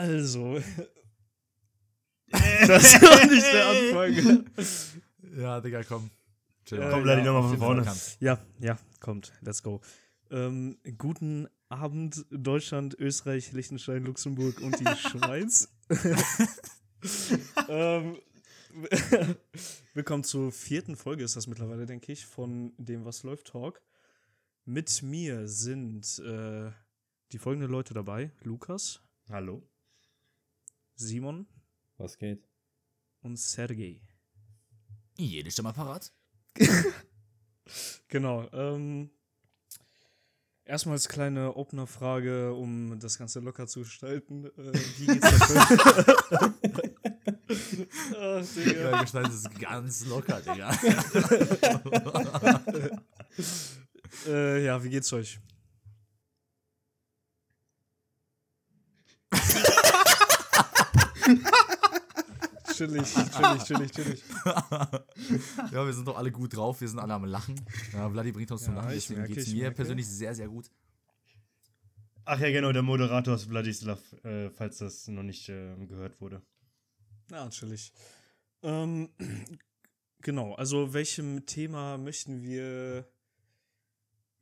Also. das ist doch nicht der Anfang. Ja, Digga, komm. Chill. Äh, Komm, Vladi, ja, nochmal auf von vorne. Ja, ja, kommt, let's go. Ähm, guten Abend, Deutschland, Österreich, Liechtenstein, Luxemburg und die Schweiz. ähm, willkommen zur vierten Folge, ist das mittlerweile, denke ich, von dem Was läuft Talk. Mit mir sind äh, die folgenden Leute dabei: Lukas, Hallo. Simon Was geht? und Sergej. Jede Stimme parat? Genau. Ähm, erstmal als kleine Opener-Frage, um das Ganze locker zu gestalten. Äh, wie geht's dafür? Ach, Digga. Ja, gestaltet ist ganz locker, Digga. Äh, ja, wie geht's euch? Chillig, chillig, chillig, chillig. ja, wir sind doch alle gut drauf, wir sind alle am Lachen. Ja, Vladi bringt uns zum Ja, Lachen, ich deswegen geht es mir merke. persönlich sehr, sehr gut. Ach ja, genau, der Moderator ist Vladislav, äh, falls das noch nicht äh, gehört wurde. Ja, chillig. Ähm, genau, also welchem Thema möchten wir,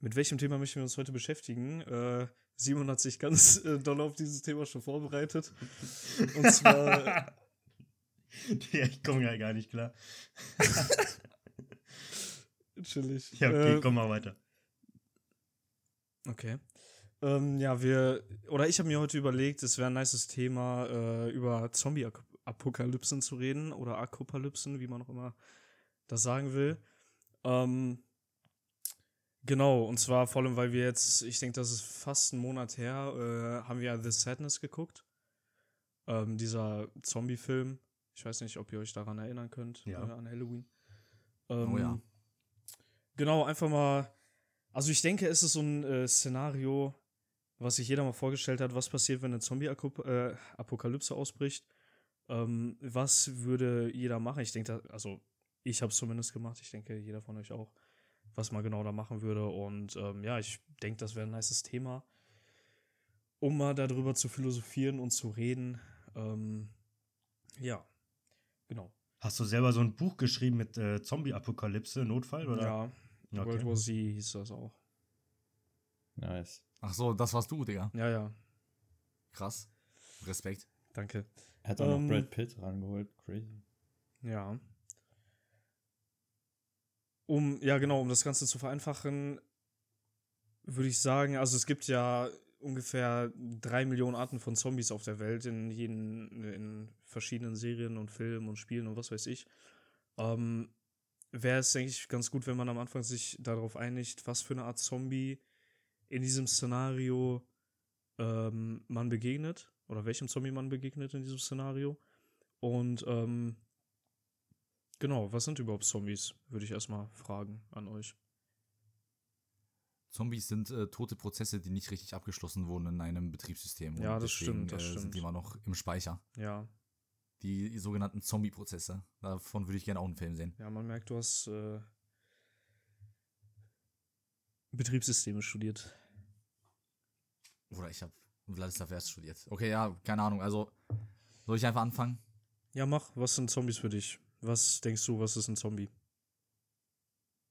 mit welchem Thema möchten wir uns heute beschäftigen? Äh, Simon hat sich ganz äh, doll auf dieses Thema schon vorbereitet. Und zwar, ich komme ja gar nicht klar. chillig. Ja, okay, Äh, komm mal weiter. Okay. Ähm, ja, wir, oder ich habe mir heute überlegt, es wäre ein nices Thema, äh, über Zombie-Apokalypsen zu reden oder Akopalypsen, wie man auch immer das sagen will. Ähm, genau, und zwar vor allem, weil wir jetzt, ich denke, das ist fast ein Monat her, äh, haben wir The Sadness geguckt. Ähm, dieser Zombie-Film. Ich weiß nicht, ob ihr euch daran erinnern könnt, Ja. äh, an Halloween. Ähm, Oh ja. Genau, einfach mal. Also ich denke, es ist so ein äh, Szenario, was sich jeder mal vorgestellt hat, was passiert, wenn eine Zombie-Apokalypse ausbricht. Ähm, was würde jeder machen? Ich denke, also ich habe es zumindest gemacht. Ich denke, jeder von euch auch, was man genau da machen würde. Und ähm, ja, ich denke, das wäre ein nices Thema, um mal darüber zu philosophieren und zu reden. Ähm, ja, genau. Hast du selber so ein Buch geschrieben mit äh, Zombie-Apokalypse, Notfall, oder? Ja, World Okay. War Z hieß das auch. Nice. Ach so, das warst du, Digga. Ja, ja, Krass. Respekt. danke. Er hat auch Ähm, noch Brad Pitt rangeholt. Crazy. Ja. Um, ja, genau, um das Ganze zu vereinfachen, würde ich sagen, also es gibt ja ungefähr drei Millionen Arten von Zombies auf der Welt in, jeden, in verschiedenen Serien und Filmen und Spielen und was weiß ich. Ähm, Wäre es, denke ich, ganz gut, wenn man am Anfang sich darauf einigt, was für eine Art Zombie in diesem Szenario ähm, man begegnet oder welchem Zombie man begegnet in diesem Szenario. Und ähm, genau, was sind überhaupt Zombies? Würde ich erstmal fragen an euch. Zombies sind äh, tote Prozesse, die nicht richtig abgeschlossen wurden in einem Betriebssystem. Ja, das deswegen, stimmt, das äh, stimmt. Sind die immer noch im Speicher. Ja, Die sogenannten Zombie-Prozesse. Davon würde ich gerne auch einen Film sehen. ja, man merkt, du hast äh, Betriebssysteme studiert. Oder ich habe Vladislav erst studiert. Okay, ja, keine Ahnung. Also, soll ich einfach anfangen? Ja, mach, was sind Zombies für dich? Was denkst du, was ist ein Zombie?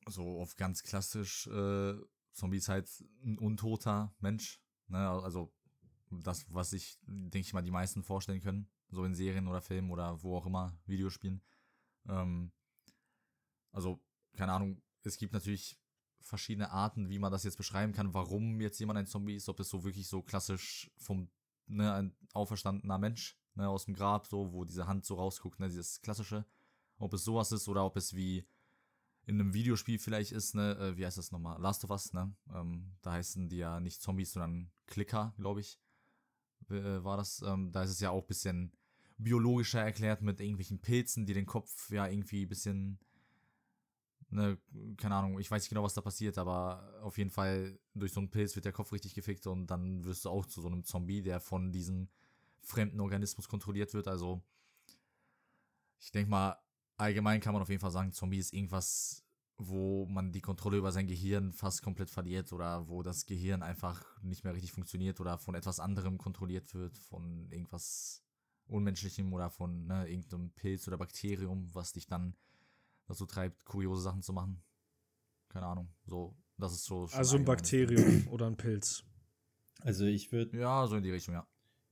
so auf ganz klassisch, äh, Zombie ist halt ein untoter Mensch. Ne? Also das, was sich, denke ich mal, die meisten vorstellen können. So in Serien oder Filmen oder wo auch immer, Videospielen. Ähm, also, keine Ahnung, es gibt natürlich verschiedene Arten, wie man das jetzt beschreiben kann, warum jetzt jemand ein Zombie ist, ob es so wirklich so klassisch vom, ne, ein auferstandener Mensch, ne, aus dem Grab, so, wo diese Hand so rausguckt, ne, dieses klassische, ob es sowas ist oder ob es wie in einem Videospiel vielleicht ist, ne, äh, wie heißt das nochmal? Last of Us, ne? Ähm, da heißen die ja nicht Zombies, sondern Klicker, glaube ich. Äh, war das. Ähm, da ist es ja auch ein bisschen biologischer erklärt mit irgendwelchen Pilzen, die den Kopf ja irgendwie ein bisschen, ne, keine Ahnung, ich weiß nicht genau, was da passiert, aber auf jeden Fall durch so einen Pilz wird der Kopf richtig gefickt und dann wirst du auch zu so einem Zombie, der von diesem fremden Organismus kontrolliert wird. Also, ich denke mal, allgemein kann man auf jeden Fall sagen, Zombie ist irgendwas, wo man die Kontrolle über sein Gehirn fast komplett verliert oder wo das Gehirn einfach nicht mehr richtig funktioniert oder von etwas anderem kontrolliert wird, von irgendwas Unmenschlichem oder von ne, irgendeinem Pilz oder Bakterium, was dich dann dazu treibt, kuriose Sachen zu machen. Keine Ahnung. So, das ist so. Also ein. Bakterium oder ein Pilz. Also ich würde Ja, so in die Richtung, ja.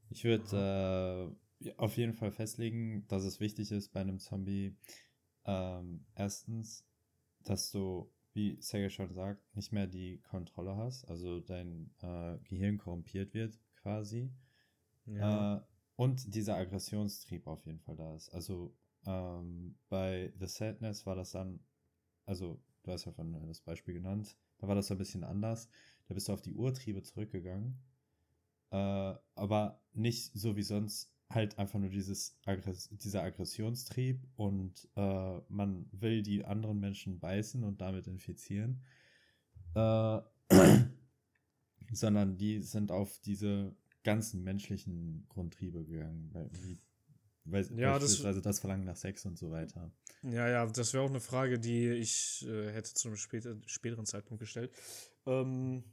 Ich würde äh, auf jeden Fall festlegen, dass es wichtig ist bei einem Zombie, ähm, erstens, dass du, wie Sega schon sagt, nicht mehr die Kontrolle hast, also dein äh, Gehirn korrumpiert wird quasi. Äh, und dieser Aggressionstrieb auf jeden Fall da ist. Also ähm, bei The Sadness war das dann, also du hast ja von das Beispiel genannt, da war das so ein bisschen anders. Da bist du auf die Urtriebe zurückgegangen. Äh, aber nicht so wie sonst halt einfach nur dieses Aggress dieser Aggressionstrieb und äh, man will die anderen Menschen beißen und damit infizieren. Äh, sondern die sind auf diese ganzen menschlichen Grundtriebe gegangen. Weil, wie, weil Ja, das- das, Verlangen nach Sex und so weiter. Ja, ja, das wäre auch eine Frage, die ich äh, hätte zu einem später, späteren Zeitpunkt gestellt. Ähm,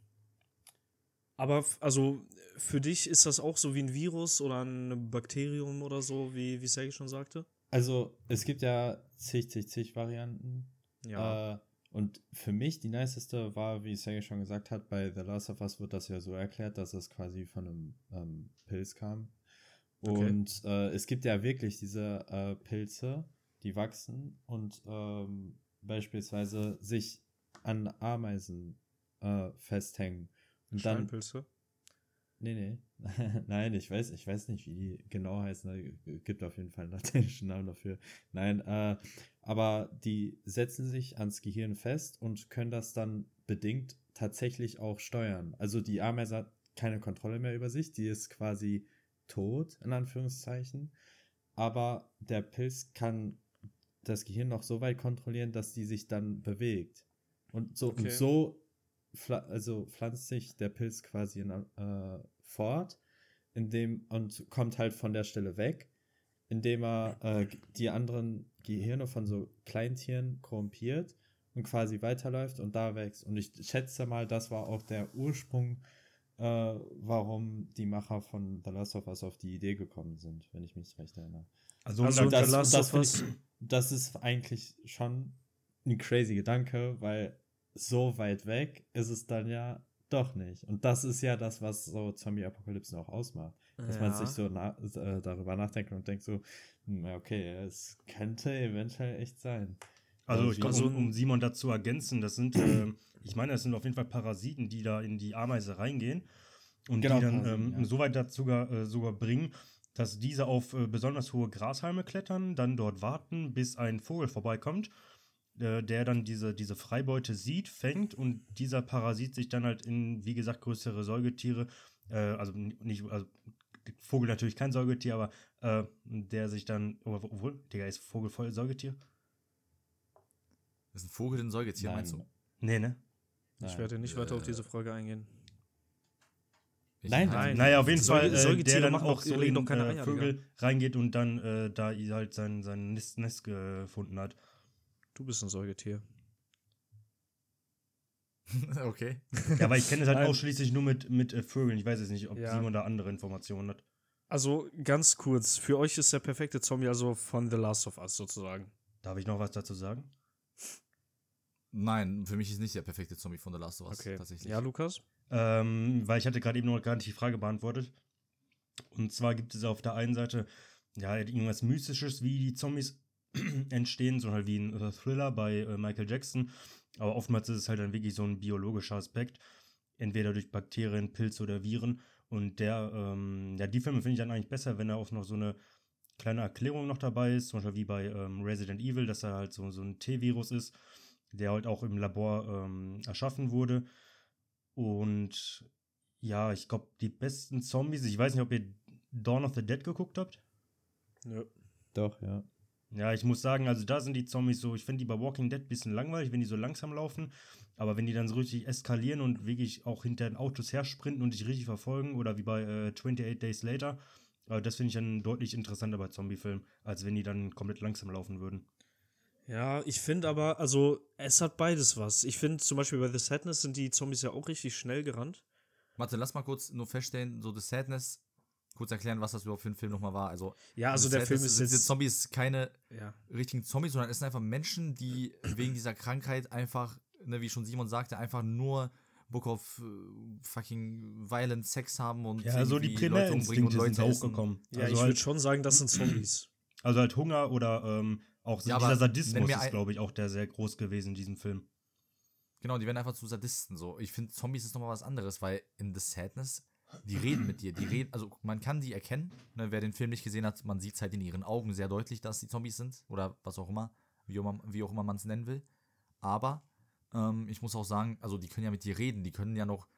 aber also für dich ist das auch so wie ein Virus oder ein Bakterium oder so, wie, wie Sergei schon sagte? Also, es gibt ja zig, zig, zig Varianten. Ja. Äh, und für mich die niceste war, wie Sergei schon gesagt hat, bei The Last of Us wird das ja so erklärt, dass es quasi von einem ähm, Pilz kam. Okay. Und äh, es gibt ja wirklich diese äh, Pilze, die wachsen und ähm, beispielsweise sich an Ameisen äh, festhängen. Und dann. Nee, nee. Nein, ich weiß, ich weiß nicht, wie die genau heißen. Da gibt auf jeden Fall einen lateinischen Namen dafür. Nein, äh, aber die setzen sich ans Gehirn fest und können das dann bedingt tatsächlich auch steuern. Also die Ameise hat keine Kontrolle mehr über sich, die ist quasi tot, in Anführungszeichen. Aber der Pilz kann das Gehirn noch so weit kontrollieren, dass die sich dann bewegt. Und so, Okay. und so also pflanzt sich der Pilz quasi in, äh, fort, indem und kommt halt von der Stelle weg, indem er äh, die anderen Gehirne von so Kleintieren korrumpiert und quasi weiterläuft und da wächst. Und ich schätze mal, das war auch der Ursprung, äh, warum die Macher von The Last of Us auf die Idee gekommen sind, wenn ich mich recht erinnere. Also, Also das, das, das, ich, das ist eigentlich schon ein crazy Gedanke, weil so weit weg ist es dann ja doch nicht. Und das ist ja das, was so Zombie-Apokalypsen auch ausmacht. Dass man sich so na äh, darüber nachdenkt und denkt so, hm, ja, okay, es könnte eventuell echt sein. Also, Also ich glaube, so um, um Simon dazu ergänzen, das sind, äh, ich meine, das sind auf jeden Fall Parasiten, die da in die Ameise reingehen und Genau, die dann Parasiten, ähm, ja. so weit dazu sogar, äh, sogar bringen, dass diese auf äh, besonders hohe Grashalme klettern, dann dort warten, bis ein Vogel vorbeikommt, äh, der dann diese, diese Freibeute sieht, fängt und dieser Parasit sich dann halt in, wie gesagt, größere Säugetiere, äh, also nicht, also Vogel natürlich kein Säugetier, aber äh, der sich dann, obwohl, Digga, ist Vogel voll Säugetier? Ist ein Vogel, ein Säugetier, meinst du? Nee, ne? Ich Nein. werde nicht weiter auf Äh, diese Frage eingehen. Ich- Nein, Nein. Naja, auf jeden Säuge- Fall, äh, der dann auch so in äh, Vögel reingeht und dann äh, da halt sein, sein Nest, Nest gefunden hat. Du bist ein Säugetier. okay. Ja, aber ich kenne es halt ausschließlich nur mit, mit äh, Vögeln. Ich weiß jetzt nicht, ob Ja. Simon da andere Informationen hat. Also ganz kurz, für euch ist der perfekte Zombie also von The Last of Us sozusagen. Darf ich noch was dazu sagen? Nein, für mich ist nicht der perfekte Zombie von The Last of Us. Okay. Tatsächlich. Ja, Lukas? Ähm, weil ich hatte gerade eben noch gar nicht die Frage beantwortet. Und zwar gibt es auf der einen Seite ja irgendwas Mystisches, wie die Zombies entstehen, so halt wie ein äh, Thriller bei äh, Michael Jackson. Aber oftmals ist es halt dann wirklich so ein biologischer Aspekt. Entweder durch Bakterien, Pilze oder Viren. Und der, ähm, ja, die Filme finde ich dann eigentlich besser, wenn da auch noch so eine kleine Erklärung noch dabei ist. Zum Beispiel wie bei ähm, Resident Evil, dass er halt so, so ein T-Virus ist, der halt auch im Labor ähm, erschaffen wurde. Und ja, ich glaube, die besten Zombies, ich weiß nicht, ob ihr Dawn of the Dead geguckt habt. Nö. Doch, ja. Ja, ich muss sagen, also da sind die Zombies so, ich finde die bei Walking Dead ein bisschen langweilig, wenn die so langsam laufen. Aber wenn die dann so richtig eskalieren und wirklich auch hinter den Autos hersprinten und dich richtig verfolgen, oder wie bei äh, 28 Days Later, äh, das finde ich dann deutlich interessanter bei Zombiefilmen, als wenn die dann komplett langsam laufen würden. Ja, ich finde aber, also es hat beides was. Ich finde zum Beispiel bei The Sadness sind die Zombies ja auch richtig schnell gerannt. Warte, lass mal kurz nur feststellen, so The Sadness, kurz erklären, was das überhaupt für ein Film nochmal war. Also, Ja, also The der Film ist sind jetzt. Zombies keine Ja. richtigen Zombies, sondern es sind einfach Menschen, die wegen dieser Krankheit einfach, ne, wie schon Simon sagte, einfach nur Book of äh, fucking violent Sex haben und Ja, so die Leute umbringen und Leute sind hochgekommen. Ja, also, ich würde halt, schon sagen, das sind Zombies. also halt Hunger oder ähm, auch Ja, dieser Sadismus ist, glaube ich, auch der sehr groß gewesen in diesem Film. Genau, die werden einfach zu Sadisten so. Ich finde, Zombies ist nochmal was anderes, weil in The Sadness, die reden mit dir, die reden, also man kann die erkennen, ne, wer den Film nicht gesehen hat, man sieht es halt in ihren Augen sehr deutlich, dass die Zombies sind oder was auch immer, wie auch immer, wie auch immer man es nennen will. Aber ähm, ich muss auch sagen, also die können ja mit dir reden, die können ja noch,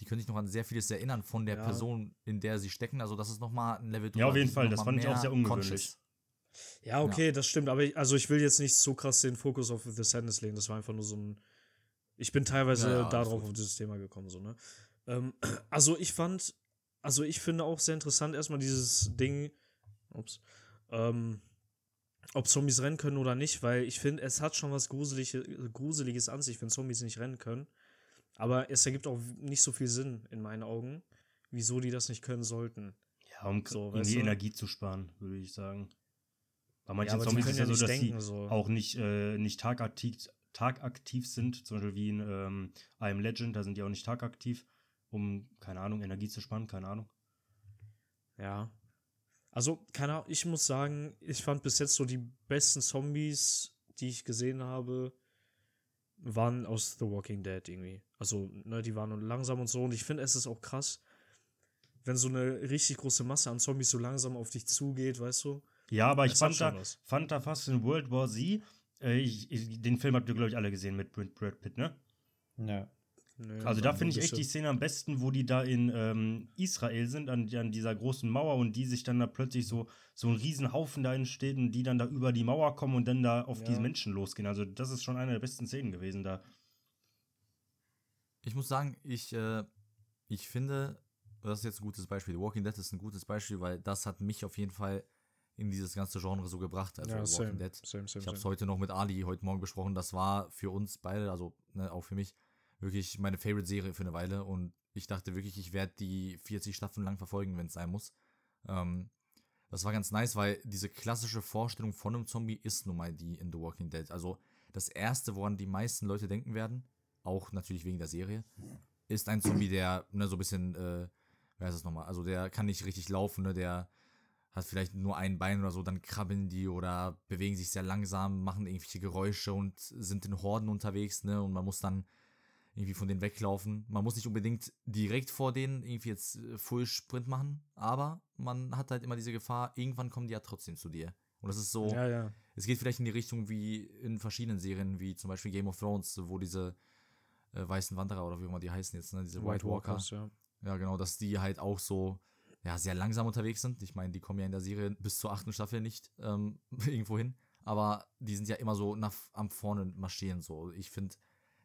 die können sich noch an sehr vieles erinnern von der Ja. Person, in der sie stecken. Also das ist nochmal ein Level Ja, auf drüber. jeden Fall, das fand ich auch sehr ungewöhnlich. conscious. Ja, okay, das stimmt. Aber ich, also ich will jetzt nicht so krass den Fokus auf The Sadness legen. Das war einfach nur so ein. Ich bin teilweise Ja, ja, darauf auf dieses Thema gekommen, so, ne? Ähm, also ich fand, also ich finde auch sehr interessant erstmal dieses Ding, ups, ähm, ob Zombies rennen können oder nicht, weil ich finde, es hat schon was Gruselige, Gruseliges an sich, wenn Zombies nicht rennen können. Aber es ergibt auch nicht so viel Sinn in meinen Augen, wieso die das nicht können sollten. Ja, um So, irgendwie weißt du? Energie zu sparen, würde ich sagen. Bei manchen aber die Zombies ist ja ja so, dass denken, sie so. auch nicht, äh, nicht tagaktiv, tagaktiv sind, zum Beispiel wie in ähm, I Am Legend, da sind die auch nicht tagaktiv, um, keine Ahnung, Energie zu sparen, keine Ahnung. Ja. Also, keine Ahnung, ich muss sagen, ich fand bis jetzt so die besten Zombies, die ich gesehen habe, waren aus The Walking Dead irgendwie. Also, ne, die waren langsam und so. Und ich finde, es ist auch krass, wenn so eine richtig große Masse an Zombies so langsam auf dich zugeht, weißt du? Ja, aber ich fand da, was. fand da fast in World War Z, äh, ich, ich, den Film habt ihr, glaube ich, alle gesehen mit Brad Brad Pitt, ne? Ja. Nö, Also da war finde ich echt die Szene am besten, wo die da in ähm, Israel sind, an, an dieser großen Mauer und die sich dann da plötzlich so, so ein Riesenhaufen da entsteht und die dann da über die Mauer kommen und dann da auf Ja. diese Menschen losgehen. Also das ist schon eine der besten Szenen gewesen da. Ich muss sagen, ich, äh, ich finde, das ist jetzt ein gutes Beispiel. The Walking Dead ist ein gutes Beispiel, weil das hat mich auf jeden Fall in dieses ganze Genre so gebracht. Also Ja, The same, Walking Dead. same, same, Ich habe es heute noch mit Ali heute Morgen besprochen. Das war für uns beide, also ne, auch für mich, wirklich meine Favorite-Serie für eine Weile. Und ich dachte wirklich, ich werde die 40 Staffeln lang verfolgen, wenn es sein muss. Ähm, das war ganz nice, weil diese klassische Vorstellung von einem Zombie ist nun mal die in The Walking Dead. Also das Erste, woran die meisten Leute denken werden, auch natürlich wegen der Serie, ist ein Zombie, der ne, so ein bisschen, äh, wer ist das nochmal? Also der kann nicht richtig laufen, ne? der hat vielleicht nur ein Bein oder so, dann krabbeln die oder bewegen sich sehr langsam, machen irgendwelche Geräusche und sind in Horden unterwegs, ne? Und man muss dann irgendwie von denen weglaufen. Man muss nicht unbedingt direkt vor denen irgendwie jetzt äh, Full Sprint machen, aber man hat halt immer diese Gefahr, irgendwann kommen die ja trotzdem zu dir. Und das ist so, Ja, ja. es geht vielleicht in die Richtung wie in verschiedenen Serien, wie zum Beispiel Game of Thrones, wo diese äh, weißen Wanderer oder wie immer die heißen jetzt, ne? Diese White, Walker. Walkers, ja. Ja, genau, dass die halt auch so ja, sehr langsam unterwegs sind. Ich meine, die kommen ja in der Serie bis zur achten Staffel nicht ähm, irgendwo hin. Aber die sind ja immer so nach, am vorne marschieren. So. Ich finde,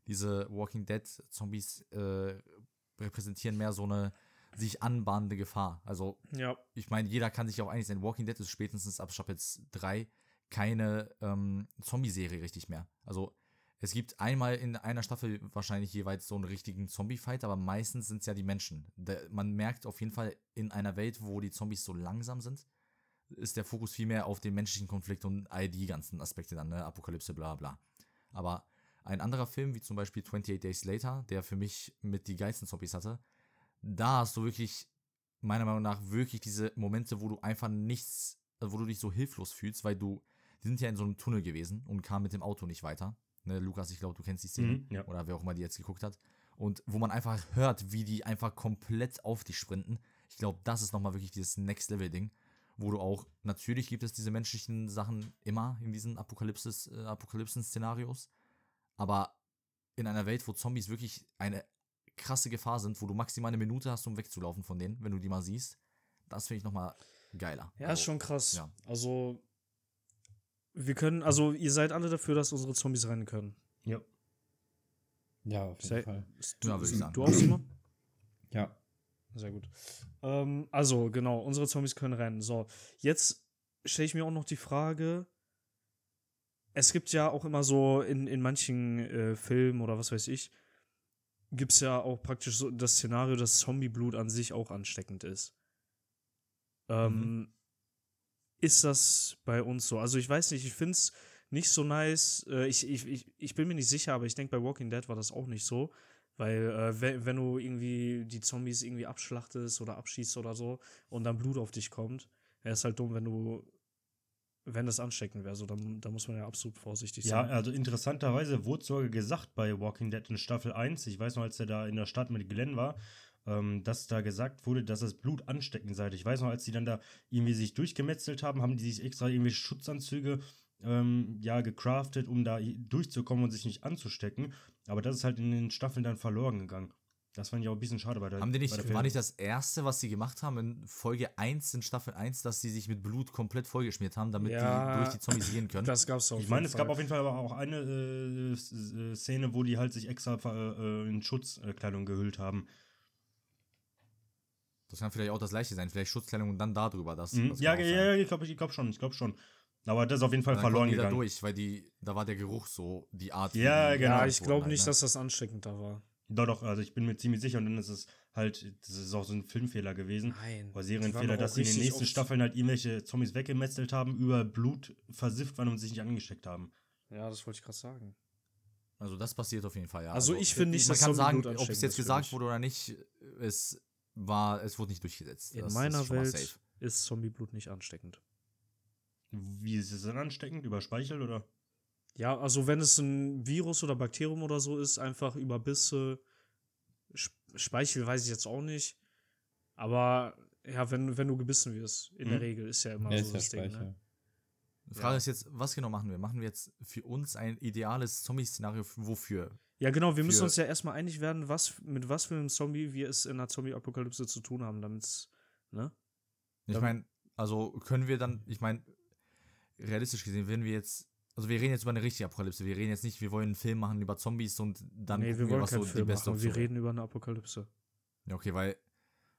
diese Walking Dead Zombies äh, repräsentieren mehr so eine sich anbahnende Gefahr. Also Ja, ich meine, jeder kann sich auch einig sein, Walking Dead ist spätestens ab Staffel 3 keine ähm, Zombie-Serie richtig mehr. Also es gibt einmal in einer Staffel wahrscheinlich jeweils so einen richtigen Zombie-Fight, aber meistens sind es ja die Menschen. Der, man merkt auf jeden Fall in einer Welt, wo die Zombies so langsam sind, ist der Fokus viel mehr auf den menschlichen Konflikt und all die ganzen Aspekte dann, ne? Apokalypse, bla bla. Aber ein anderer Film, wie zum Beispiel 28 Days Later, der für mich mit die geilsten Zombies hatte, da hast du wirklich, meiner Meinung nach, wirklich diese Momente, wo du einfach nichts, wo du dich so hilflos fühlst, weil du, die sind ja in so einem Tunnel gewesen und kamen mit dem Auto nicht weiter. Ne, Lukas, ich glaube, du kennst die Szene. Mhm, ja. Oder wer auch immer die jetzt geguckt hat. Und wo man einfach hört, wie die einfach komplett auf dich sprinten. Ich glaube, das ist nochmal wirklich dieses Next-Level-Ding, wo du auch, natürlich gibt es diese menschlichen Sachen immer in diesen Apokalypsis, äh, Apokalypsen-Szenarios, aber in einer Welt, wo Zombies wirklich eine krasse Gefahr sind, wo du maximal eine Minute hast, um wegzulaufen von denen, wenn du die mal siehst, das finde ich nochmal geiler. Ja, ist schon krass. ja. Also, wir können, also ihr seid alle dafür, dass unsere Zombies rennen können. Ja. Ja, auf jeden Sei- Fall. Ja, würde ich sagen. Du auch, Simon? Ja. Sehr gut. Ähm, also, genau, unsere Zombies können rennen. So, jetzt stelle ich mir auch noch die Frage, es gibt ja auch immer so in, in manchen äh, Filmen oder was weiß ich, gibt es ja auch praktisch so das Szenario, dass Zombieblut an sich auch ansteckend ist. Ähm, Ist das bei uns so? Also ich weiß nicht, ich finde es nicht so nice. Äh, ich, ich, ich, ich bin mir nicht sicher, aber ich denke, bei Walking Dead war das auch nicht so. Weil, äh, wenn, wenn du irgendwie die Zombies irgendwie abschlachtest oder abschießt oder so und dann Blut auf dich kommt, wäre es halt dumm, wenn du, wenn das ansteckend wäre. So, dann, dann muss man ja absolut vorsichtig Ja, sein. also interessanterweise wurde sogar gesagt bei Walking Dead in Staffel 1, ich weiß noch, als er da in der Stadt mit Glenn war, ähm, dass da gesagt wurde, dass das Blut ansteckend sei. Ich weiß noch, als die dann da irgendwie sich durchgemetzelt haben, haben die sich extra irgendwelche Schutzanzüge ähm, ja, gecraftet, um da durchzukommen und sich nicht anzustecken. Aber das ist halt in den Staffeln dann verloren gegangen. Das fand ich auch ein bisschen schade bei der Haben die nicht, war nicht das erste, was sie gemacht haben in Folge 1, in Staffel 1, dass sie sich mit Blut komplett vollgeschmiert haben, damit Ja, die durch die Zombies gehen können? Das gab's auch. Ich meine, es gab auf jeden Fall aber auch eine äh, äh, Szene, wo die halt sich extra äh, in Schutzkleidung gehüllt haben. Das kann vielleicht auch das gleiche sein, vielleicht Schutzkleidung und dann darüber. Das, Mhm. das Ja, ja, ja, ich glaube ich glaub schon, ich glaube schon. Aber das ist auf jeden Fall Dann verloren die da gegangen. durch, weil die, da war der Geruch so die Art. Ja, die genau. Ja, ich glaube halt, nicht, ne? dass das ansteckend da war. Doch, doch, also ich bin mir ziemlich sicher und dann ist es halt, das ist auch so ein Filmfehler gewesen. Nein. Oder Serienfehler, dass sie in den nächsten Staffeln halt irgendwelche Zombies weggemetzelt haben, über Blut versifft waren und sich nicht angesteckt haben. Ja, das wollte ich gerade sagen. Also das passiert auf jeden Fall, ja. Also ich finde nicht, man dass kann sagen, ob es jetzt gesagt wurde oder nicht, es war, es wurde nicht durchgesetzt. In Das ist meiner Welt safe. ist Zombieblut nicht ansteckend. Wie ist es denn ansteckend? Über Speichel oder? Ja, also wenn es ein Virus oder Bakterium oder so ist, einfach über Bisse, Sp- Speichel weiß ich jetzt auch nicht. Aber ja, wenn, wenn du gebissen wirst, in der Mhm. Regel ist ja immer Ja, so ist ja das Ding. Ne? Die Frage Ja. ist jetzt, was genau machen wir? Machen wir jetzt für uns ein ideales Zombie-Szenario wofür? Ja, genau, wir müssen Für- uns ja erstmal einig werden, was, mit was für einem Zombie wir es in einer Zombie-Apokalypse zu tun haben, damit es, ne? Ich meine, also können wir dann, ich meine, realistisch gesehen, wenn wir jetzt, also wir reden jetzt über eine richtige Apokalypse, wir reden jetzt nicht, wir wollen einen Film machen über Zombies und dann nee, wir wollen was keinen so die Film beste machen, wir reden über eine Apokalypse. Ja, okay, weil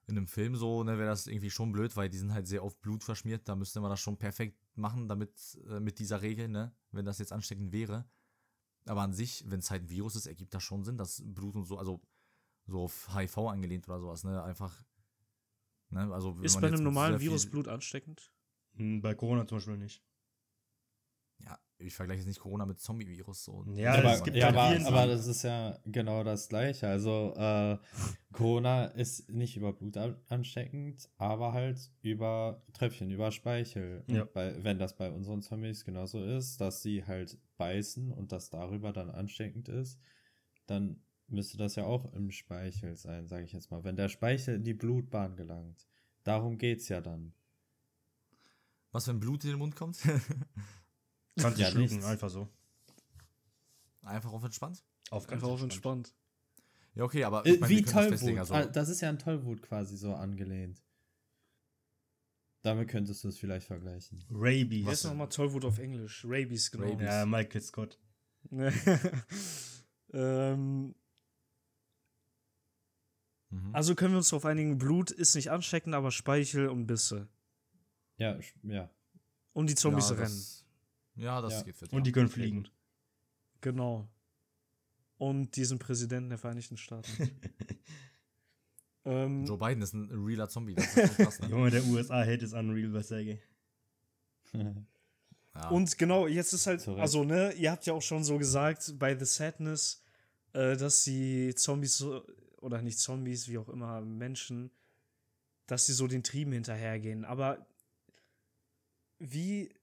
in einem Film so, ne, wäre das irgendwie schon blöd, weil die sind halt sehr oft Blut verschmiert, da müsste man das schon perfekt machen, damit, äh, mit dieser Regel, ne, wenn das jetzt ansteckend wäre. Aber an sich, wenn es halt ein Virus ist, ergibt das schon Sinn, dass Blut und so, also so auf HIV angelehnt oder sowas, ne, einfach, ne, also Ist bei einem normalen Virus Blut ansteckend? Hm, Bei Corona zum Beispiel nicht. Ich vergleiche jetzt nicht Corona mit Zombie-Virus so. Ja, aber, es gibt ja, aber, aber das ist ja genau das Gleiche. Also, äh, Corona ist nicht über Blut an- ansteckend, aber halt über Tröpfchen, über Speichel. Ja. Bei, wenn das bei unseren Zombies genauso ist, dass sie halt beißen und das darüber dann ansteckend ist, dann müsste das ja auch im Speichel sein, sage ich jetzt mal. Wenn der Speichel in die Blutbahn gelangt. Darum geht's ja dann. Was, wenn Blut in den Mund kommt? 20 Ja, Schlucken, nichts. einfach so. Einfach auf entspannt? Auf ganz Einfach auf entspannt. Ja, okay, aber Äh, ich wie wir können das Tollwut. festlegen, also, Ah, das ist ja an Tollwut quasi so angelehnt. Damit könntest du es vielleicht vergleichen. Rabies. Wer ist nochmal Tollwut auf Englisch? Rabies, genau. Rabies. Ja, Michael Scott. ähm, mhm. also können wir uns darauf einigen, Blut ist nicht ansteckend, aber Speichel und Bisse. Ja, ja. Und die Zombies ja, rennen. Ja, das Ja. geht fit. Und die können fliegen. Genau. Und diesen Präsidenten der Vereinigten Staaten. ähm, Joe Biden ist ein realer Zombie. Das ist krass, ne? Junge, der USA-Hate ist unreal, was sage ja. Und genau, jetzt ist halt, Zu Recht. also, ne, ihr habt ja auch schon so gesagt bei The Sadness, äh, dass die Zombies so, oder nicht Zombies, wie auch immer, Menschen, dass sie so den Trieben hinterhergehen. Aber wie,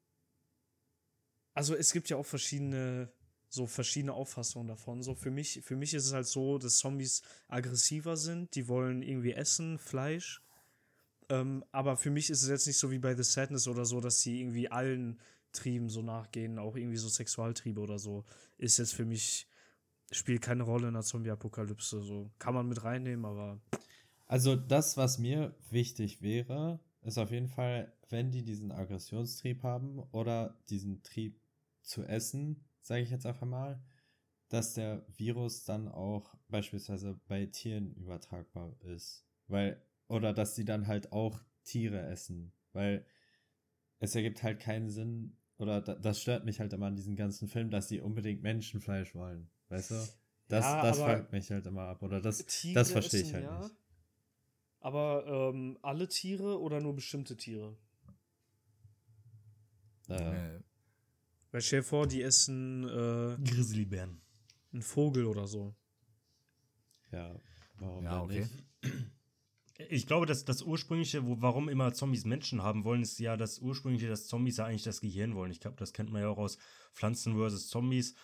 also es gibt ja auch verschiedene, so verschiedene Auffassungen davon. So für mich, für mich ist es halt so, dass Zombies aggressiver sind, die wollen irgendwie essen, Fleisch. Ähm, aber für mich ist es jetzt nicht so wie bei The Sadness oder so, dass sie irgendwie allen Trieben so nachgehen, auch irgendwie so Sexualtriebe oder so. Ist jetzt für mich, spielt keine Rolle in der Zombie-Apokalypse. So kann man mit reinnehmen, aber Also das, was mir wichtig wäre, ist auf jeden Fall, wenn die diesen Aggressionstrieb haben oder diesen Trieb zu essen, sage ich jetzt einfach mal, dass der Virus dann auch beispielsweise bei Tieren übertragbar ist. Weil, oder dass sie dann halt auch Tiere essen. Weil es ergibt halt keinen Sinn, oder da, das stört mich halt immer an diesen ganzen Filmen, dass die unbedingt Menschenfleisch wollen. Weißt du? Das, Ja, das fuckt mich halt immer ab. Oder das, Tiere das verstehe ich halt ja. nicht. Aber ähm, alle Tiere oder nur bestimmte Tiere? Äh, Weil stell dir vor, die essen äh, Grizzlybären. einen Vogel oder so. ja, warum Ja, okay. nicht? Ich glaube, dass das ursprüngliche, wo, warum immer Zombies Menschen haben wollen, ist ja das ursprüngliche, dass Zombies ja eigentlich das Gehirn wollen. Ich glaube, das kennt man ja auch aus Pflanzen vs. Zombies,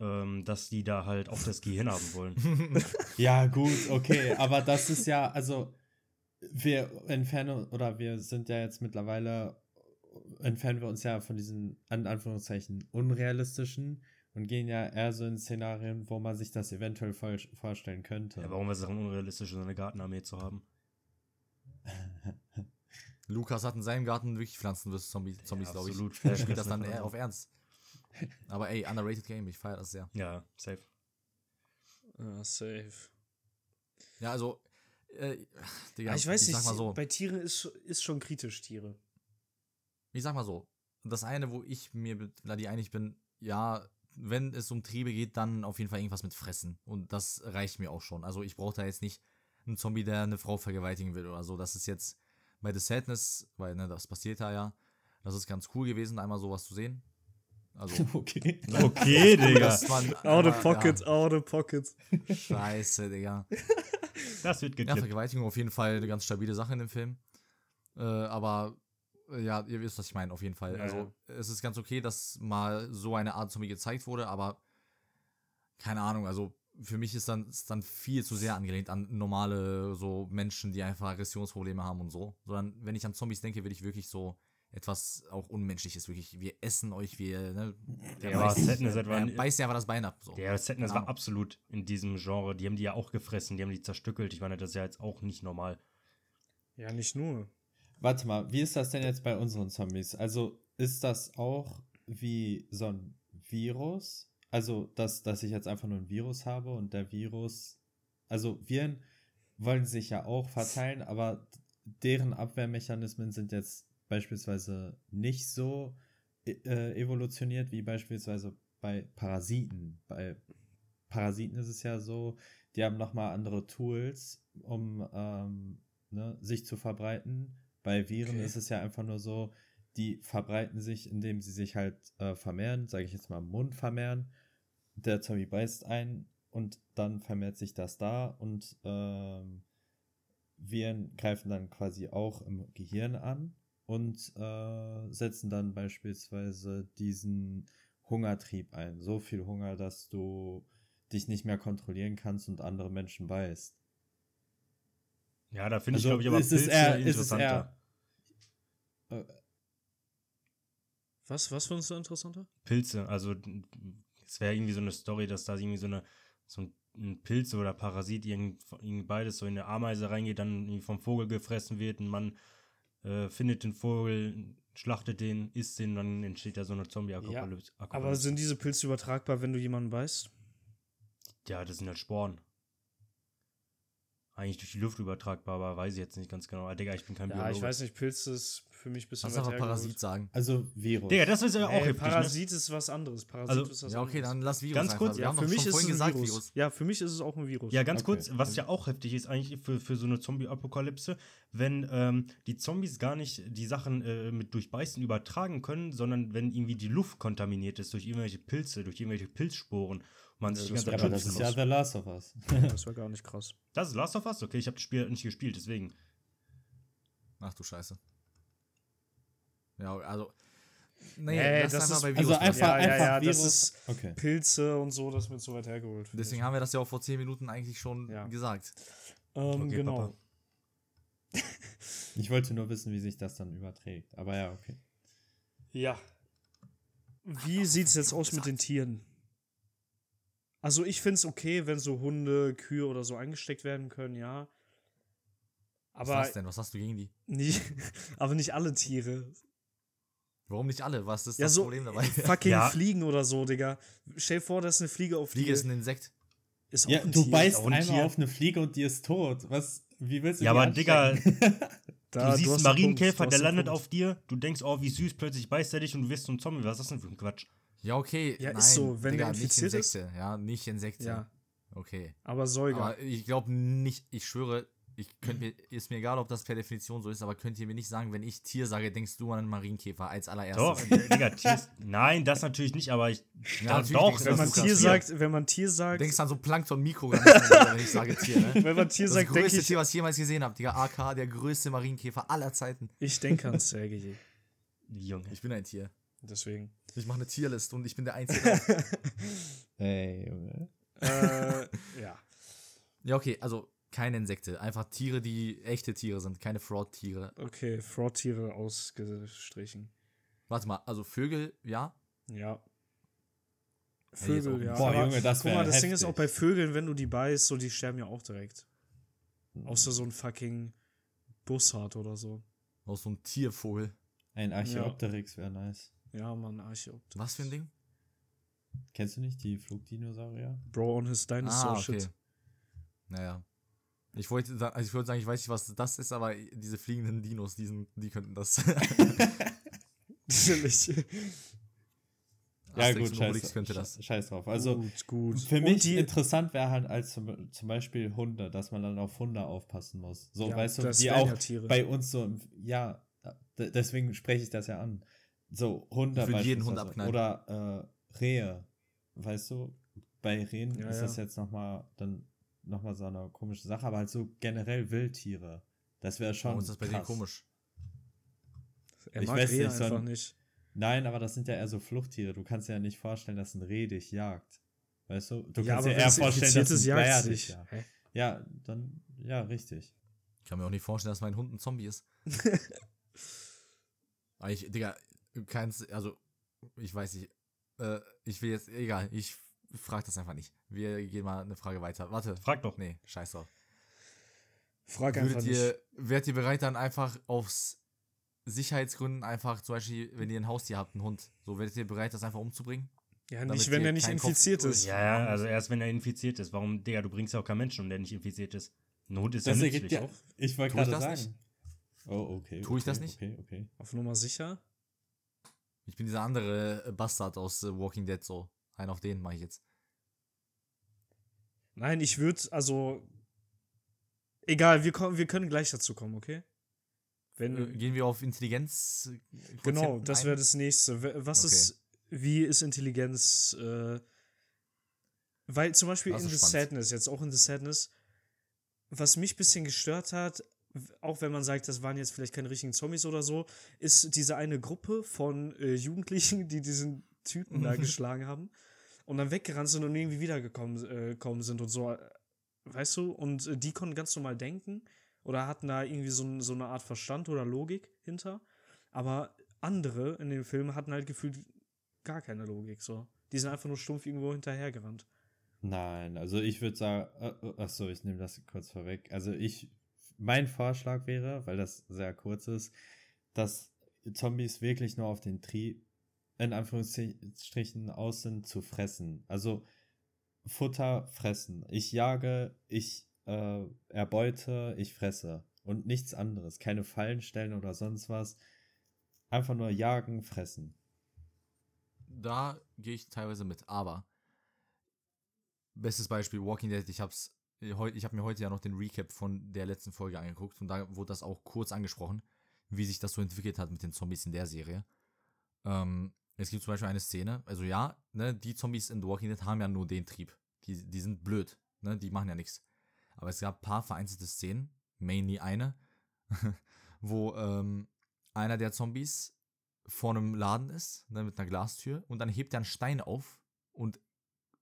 ähm, dass die da halt auch das Gehirn haben wollen. Ja, gut, okay, aber das ist ja, also wir entfernen oder wir sind ja jetzt mittlerweile, entfernen wir uns ja von diesen, an Anführungszeichen, unrealistischen und gehen ja eher so in Szenarien, wo man sich das eventuell falsch vorstellen könnte. ja, warum ist es dann unrealistisch, so eine Gartenarmee zu haben? Lukas hat in seinem Garten wirklich Pflanzen vs. Zombies, Zombies Ja, glaube ich. absolut. Er spielt das dann eher auf Ernst. Aber ey, underrated Game, ich feiere das sehr. Ja, safe. Ja, safe. Ja, also, äh, Digga, Ja, ich weiß ich nicht, sag mal so, bei Tieren ist, ist schon kritisch, Tiere. Ich sag mal so, das eine, wo ich mir mit Vladi einig bin, ja, wenn es um Triebe geht, dann auf jeden Fall irgendwas mit Fressen. Und das reicht mir auch schon. Also ich brauche da jetzt nicht einen Zombie, der eine Frau vergewaltigen will oder so. Das ist jetzt bei The Sadness, weil ne, das passiert da ja. Das ist ganz cool gewesen, einmal sowas zu sehen. Also, okay. Okay, Digga. man Out of einmal- pocket, out of pocket. Ja, scheiße, Digga. Das wird Ja, geklippt. Vergewaltigung auf jeden Fall eine ganz stabile Sache in dem Film. Äh, aber ja, ihr wisst, was ich meine, auf jeden Fall. Ja, also, ja. es ist ganz okay, dass mal so eine Art Zombie gezeigt wurde, aber keine Ahnung, also für mich ist dann, ist dann viel zu sehr angelehnt an normale so Menschen, die einfach Aggressionsprobleme haben und so. Sondern wenn ich an Zombies denke, will ich wirklich so etwas auch Unmenschliches, wirklich, wir essen euch, wir, ne, der Ja, beißt, Sadness der, war- der beißt ja einfach das Bein ab. So. Der Sadness Keine war absolut in diesem Genre. Die haben die ja auch gefressen, die haben die zerstückelt. Ich meine, das ist ja jetzt auch nicht normal. Ja, nicht nur. Warte mal, wie ist das denn jetzt bei unseren Zombies? Also ist das auch wie so ein Virus? Also, dass, dass ich jetzt einfach nur ein Virus habe und der Virus, also Viren wollen sich ja auch verteilen, aber deren Abwehrmechanismen sind jetzt beispielsweise nicht so äh, evolutioniert wie beispielsweise bei Parasiten. Bei Parasiten ist es ja so, die haben nochmal andere Tools, um ähm, ne, sich zu verbreiten. Bei Viren Okay. ist es ja einfach nur so, die verbreiten sich, indem sie sich halt äh, vermehren, sage ich jetzt mal im Mund vermehren. Der Zombie beißt ein und dann vermehrt sich das da und ähm, Viren greifen dann quasi auch im Gehirn an und äh, setzen dann beispielsweise diesen Hungertrieb ein. So viel Hunger, dass du dich nicht mehr kontrollieren kannst und andere Menschen beißt. Ja, da finde Also, ich, glaube ich, aber ist es Pilze eher- ist es interessanter. Äh, Was, was findest du interessanter? Pilze, also es wäre irgendwie so eine Story, dass da irgendwie so eine so ein, ein Pilz oder Parasit irgend, irgendwie beides so in eine Ameise reingeht, dann irgendwie vom Vogel gefressen wird und man äh, findet den Vogel, schlachtet den, isst den, dann entsteht da so eine Zombie-Apokalypse. Aber sind diese Pilze übertragbar, wenn du jemanden beißt? ja, das sind halt Sporen. Eigentlich durch die Luft übertragbar, aber weiß ich jetzt nicht ganz genau. Aber Digga, ich bin kein Ja, Biologe. ich weiß nicht, Pilze ist für mich ein bisschen Lass einfach Parasit sagen. also Virus. Digga, das ist ja auch Ey, heftig, ne? Parasit ist was anderes. Parasit Also- ist was Ja, okay, anderes. dann lass Virus Ganz einfach. kurz, ja, für mich ist es gesagt, Virus. Virus. Ja, für mich ist es auch ein Virus. Ja, ganz Okay. kurz, was ja auch heftig ist eigentlich für, für so eine Zombie-Apokalypse, wenn ähm, die Zombies gar nicht die Sachen äh, mit Durchbeißen übertragen können, sondern wenn irgendwie die Luft kontaminiert ist durch irgendwelche Pilze, durch irgendwelche Pilzsporen man Ja, sich das Ja, das schützen ist ja. The Last of Us. Das war gar nicht krass. Das ist Last of Us? Okay, ich habe das Spiel nicht gespielt, deswegen. Ach du Scheiße. Ja, also. Nee, lass das einfach ist- bei Also Virus einfach, bleiben. Ja, ja, einfach ja, das Virus. ist- okay. Pilze und so, das wird so weit hergeholt. Deswegen ich. haben wir das ja auch vor 10 Minuten eigentlich schon Ja. gesagt. Ähm, Okay, genau. Papa. Ich wollte nur wissen, wie sich das dann überträgt. Aber ja, okay. Ja. Wie sieht es jetzt aus mit den Tieren? Also ich finde es okay, wenn so Hunde, Kühe oder so eingesteckt werden können, ja. Was Aber ist das denn? Was hast du gegen die? nicht, aber nicht alle Tiere. Warum nicht alle? Was ist Ja, das so Problem dabei? fucking Ja. Fliegen oder so, Digga. Stell dir vor, dass eine Fliege auf Fliege dir- ist ein Insekt. ist auch Ja, ein du Tier. beißt auch ein einmal Tier. auf eine Fliege und die ist tot. Was? Wie willst du Ja, aber Digga? Da- du siehst hast einen Marienkäfer, du der landet Punkt. auf dir, du denkst, oh, wie süß, plötzlich beißt er dich und du wirst so ein Zombie. Was ist das denn für ein Quatsch? Ja, okay. Ja, ist nein, so, wenn der Digga, nicht infiziert ist- Insekte. Ja, nicht Insekte. Ja, Okay. aber Säuger. Aber ich glaube nicht, ich schwöre, ich könnte mir, ist mir egal, ob das per Definition so ist, aber könnt ihr mir nicht sagen, wenn ich Tier sage, denkst du an einen Marienkäfer als allererstes? Doch, Digga, Tiers, nein, das natürlich nicht, aber ich. Ja, doch, wenn das man ist Tier das sagt, wenn man Tier Du sagt, denkst an so Plankton Mikroorganismen, wenn ich sage Tier, ne? wenn man Tier Das sagt, denke größte ich, Tier, was ich jemals gesehen habe, Digga. AK, der größte Marienkäfer aller Zeiten. ich denke an Sergei. Junge. Ich bin ein Tier. Deswegen. Ich mache eine Tierlist und ich bin der Einzige. Ey, Junge. äh, ja. ja, okay, also keine Insekte. Einfach Tiere, die echte Tiere sind, keine Fraud-Tiere. Okay, Fraud-Tiere ausgestrichen. Warte mal, also Vögel, ja? Ja. auch Vögel, ja. Boah, aber Junge, das Guck mal, das Ding ist heftig. auch bei Vögeln, wenn du die beißt, so die sterben ja auch direkt. Außer so ein fucking Bussard oder so. Aus so einem Tiervogel. Ein Archaeopteryx wäre nice. Ja, Mann, Archeopt. Was für ein Ding? Kennst du nicht die Flugdinosaurier? Bro on his dinosaur Ah, okay. shit. Naja. Ich wollte, sa- also ich wollte sagen, ich weiß nicht, was das ist, aber diese fliegenden Dinos, die, sind, die könnten das. Natürlich. Ja, Asterix gut, scheiß, könnte das. scheiß drauf. Also, gut, gut. für Und mich die, interessant wäre halt als zum, zum Beispiel Hunde, dass man dann auf Hunde aufpassen muss. So, Ja, weißt du, das die auch ja Tiere. bei uns so, im- ja, deswegen spreche ich das ja an. So, Hunde würd jeden Hund abknallen. Oder äh, Rehe, weißt du, bei Rehen Ja, ist ja. das jetzt nochmal dann nochmal so eine komische Sache, aber halt so generell Wildtiere. Das wäre schon Warum ist das bei dir krass. komisch? er ich mag weiß Rehe nicht, so ein- nicht. Nein, aber das sind ja eher so Fluchttiere. Du kannst dir ja nicht vorstellen, dass ein Reh dich jagt. Weißt du? Du ja, kannst dir eher vorstellen, dass ein Bär jagt dich jagt. Hä? Ja, dann, ja, richtig. Ich kann mir auch nicht vorstellen, dass mein Hund ein Zombie ist. Aber ich, Digga, keins, also, ich weiß nicht. Äh, ich will jetzt, egal, ich frag das einfach nicht. Wir gehen mal eine Frage weiter. Warte. Frag doch. Nee, scheiß drauf. Frag einfach Würdet nicht. ihr, wärt ihr bereit dann einfach aus Sicherheitsgründen einfach, zum Beispiel, wenn ihr ein Haustier habt, einen Hund, so werdet ihr bereit, das einfach umzubringen? Ja, nicht, wenn er nicht keinen Kopf- infiziert ist. Ja, ja, also erst wenn er infiziert ist. Warum, Digga, du bringst ja auch keinen Menschen um, der nicht infiziert ist. Ein Hund ist Das ja ergibt nützlich ja. auch. Ich wollte ich gerade das sagen. Oh, okay. Tu ich okay, das nicht? Okay, okay. Auf Nummer sicher. Ich bin dieser andere äh, Bastard aus äh, Walking Dead, so. Einen auf den mache ich jetzt. Nein, ich würde, also. Egal, wir, kommen, wir können gleich dazu kommen, okay? Wenn, Äh, Gehen wir auf Intelligenz? genau, das wäre das nächste. Was Okay. ist, wie ist Intelligenz, äh, weil zum Beispiel in ist The spannend. Sadness, jetzt auch in The Sadness, was mich ein bisschen gestört hat, auch wenn man sagt, das waren jetzt vielleicht keine richtigen Zombies oder so, ist diese eine Gruppe von äh, Jugendlichen, die diesen Typen da geschlagen haben und dann weggerannt sind und irgendwie wiedergekommen äh, kommen sind und so, äh, weißt du, und äh, die konnten ganz normal denken oder hatten da irgendwie so, so eine Art Verstand oder Logik hinter, aber andere in dem Film hatten halt gefühlt gar keine Logik, so. Die sind einfach nur stumpf irgendwo hinterhergerannt. Nein, also ich würde sagen, äh, achso, ich nehme das kurz vorweg. Also ich, mein Vorschlag wäre, weil das sehr kurz ist, dass Zombies wirklich nur auf den Trieb, in Anführungsstrichen, aus sind, zu fressen. Also Futter fressen. Ich jage, ich äh, erbeute, ich fresse. Und nichts anderes. Keine Fallen stellen oder sonst was. Einfach nur jagen, fressen. Da gehe ich teilweise mit, aber bestes Beispiel Walking Dead, ich hab's äh, heu- ich habe mir heute ja noch den Recap von der letzten Folge angeguckt und da wurde das auch kurz angesprochen, wie sich das so entwickelt hat mit den Zombies in der Serie. Ähm, es gibt zum Beispiel eine Szene, also ja, ne, die Zombies in The Walking Dead haben ja nur den Trieb. Die, die sind blöd, ne, die machen ja nichts. Aber es gab ein paar vereinzelte Szenen, mainly eine, wo ähm, einer der Zombies vor einem Laden ist, ne, mit einer Glastür, und dann hebt er einen Stein auf und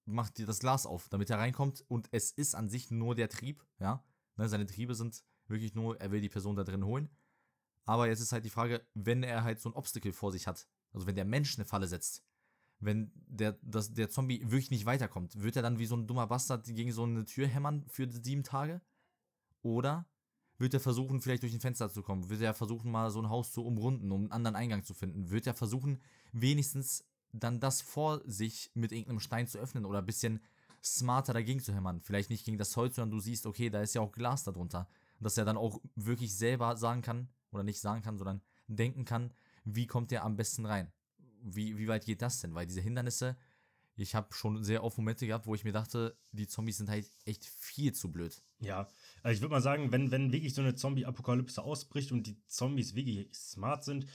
macht dir das Glas auf, damit er reinkommt. Und es ist an sich nur der Trieb, ja. Ne, seine Triebe sind wirklich nur, er will die Person da drin holen. Aber jetzt ist halt die Frage, wenn er halt so ein Obstacle vor sich hat, also wenn der Mensch eine Falle setzt, wenn der, das, der Zombie wirklich nicht weiterkommt, wird er dann wie so ein dummer Bastard gegen so eine Tür hämmern für sieben Tage? Oder wird er versuchen, vielleicht durch ein Fenster zu kommen? Wird er versuchen, mal so ein Haus zu umrunden, um einen anderen Eingang zu finden? Wird er versuchen, wenigstens dann das vor sich mit irgendeinem Stein zu öffnen oder ein bisschen smarter dagegen zu hämmern? Vielleicht nicht gegen das Holz, sondern du siehst, okay, da ist ja auch Glas darunter. Dass er dann auch wirklich selber sagen kann, oder nicht sagen kann, sondern denken kann, wie kommt der am besten rein? Wie, wie weit geht das denn? Weil diese Hindernisse, ich habe schon sehr oft Momente gehabt, wo ich mir dachte, die Zombies sind halt echt viel zu blöd. Ja, also ich würde mal sagen, wenn, wenn wirklich so eine Zombie-Apokalypse ausbricht und die Zombies wirklich smart sind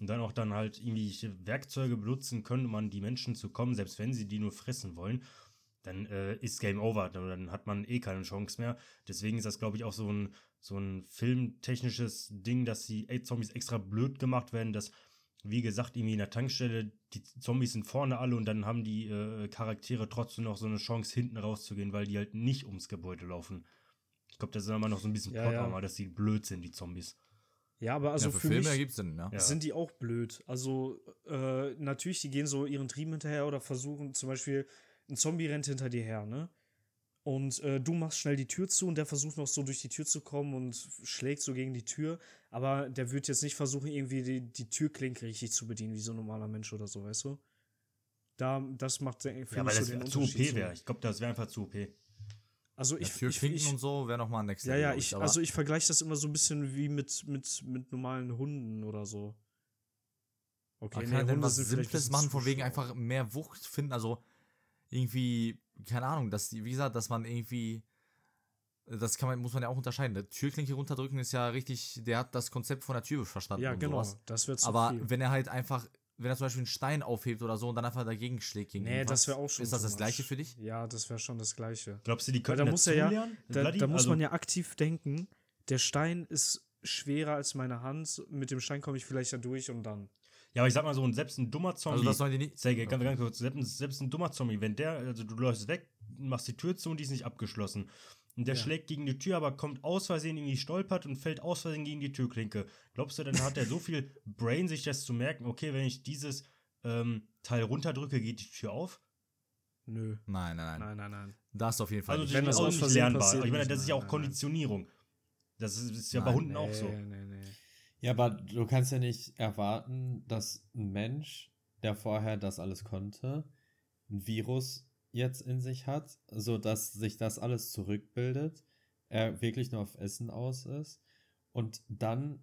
und dann auch dann halt irgendwelche Werkzeuge benutzen können, um an die Menschen zu kommen, selbst wenn sie die nur fressen wollen, dann äh, ist Game Over. Dann, hat man eh keine Chance mehr. Deswegen ist das, glaube ich, auch so ein, so ein filmtechnisches Ding, dass die Zombies extra blöd gemacht werden, dass, wie gesagt, irgendwie in der Tankstelle, die Zombies sind vorne alle und dann haben die äh, Charaktere trotzdem noch so eine Chance, hinten rauszugehen, weil die halt nicht ums Gebäude laufen. Ich glaube, das ist immer noch so ein bisschen Ja, Plot, ja. aber dass die blöd sind, die Zombies. Ja, aber also ja, für, für, Filme mich ergibt Sinn. Ja. sind die auch blöd. Also äh, natürlich, die gehen so ihren Trieben hinterher oder versuchen zum Beispiel, ein Zombie rennt hinter dir her, ne? Und äh, du machst schnell die Tür zu und der versucht noch so durch die Tür zu kommen und schlägt so gegen die Tür. Aber der wird jetzt nicht versuchen, irgendwie die, die Türklinke richtig zu bedienen, wie so ein normaler Mensch oder so, weißt du? Da, das macht, äh, finde Ja, weil ich, das so den zu Unterschied OP wäre. Ich glaube, das wäre einfach zu OP. Also Ja, ich, für ich, ich, und so wäre nochmal ein Next Ja, Level, ja, glaub ich, also ich vergleiche das immer so ein bisschen wie mit, mit, mit normalen Hunden oder so. Okay, Man kann ja denn was Simples machen, von wegen einfach mehr Wucht finden, also irgendwie, keine Ahnung, dass die, wie gesagt, dass man irgendwie, das kann man, muss man ja auch unterscheiden. Der Türklinke runterdrücken ist ja richtig, der hat das Konzept von der Tür verstanden Ja, genau. sowas. Das wird zu Aber viel. wenn er halt einfach, wenn er zum Beispiel einen Stein aufhebt oder so und dann einfach dagegen schlägt gegen Nee, das wäre auch schon. Ist das das gleiche für dich? Ja, das wäre schon das gleiche. Glaubst du, die Weil können da muss er ja, dazulernen? da, da muss Also- man ja aktiv denken, der Stein ist schwerer als meine Hand. Mit dem Stein komme ich vielleicht da durch und dann. Ja, aber ich sag mal so, und selbst ein dummer Zombie. Also das sollen die nicht. Sehr ganz, ganz kurz, selbst, selbst ein dummer Zombie, wenn der, also du läufst weg, machst die Tür zu und die ist nicht abgeschlossen. Und der Ja. schlägt gegen die Tür, aber kommt aus Versehen irgendwie stolpert und fällt aus Versehen gegen die Türklinke. Glaubst du, dann hat er so viel Brain, sich das zu merken, okay, wenn ich dieses ähm, Teil runterdrücke, geht die Tür auf? Nö. Nein, nein, nein, Nein, nein, nein. Das ist auf jeden Fall. Also nicht. Wenn das ist auch nicht lernbar. passiert, ich meine, das ist ja auch Nein, nein, nein. Konditionierung. Das ist, ist ja bei Nein, Hunden auch so. Nee, nee, nee. Ja, aber du kannst ja nicht erwarten, dass ein Mensch, der vorher das alles konnte, ein Virus jetzt in sich hat, so dass sich das alles zurückbildet, er wirklich nur auf Essen aus ist und dann,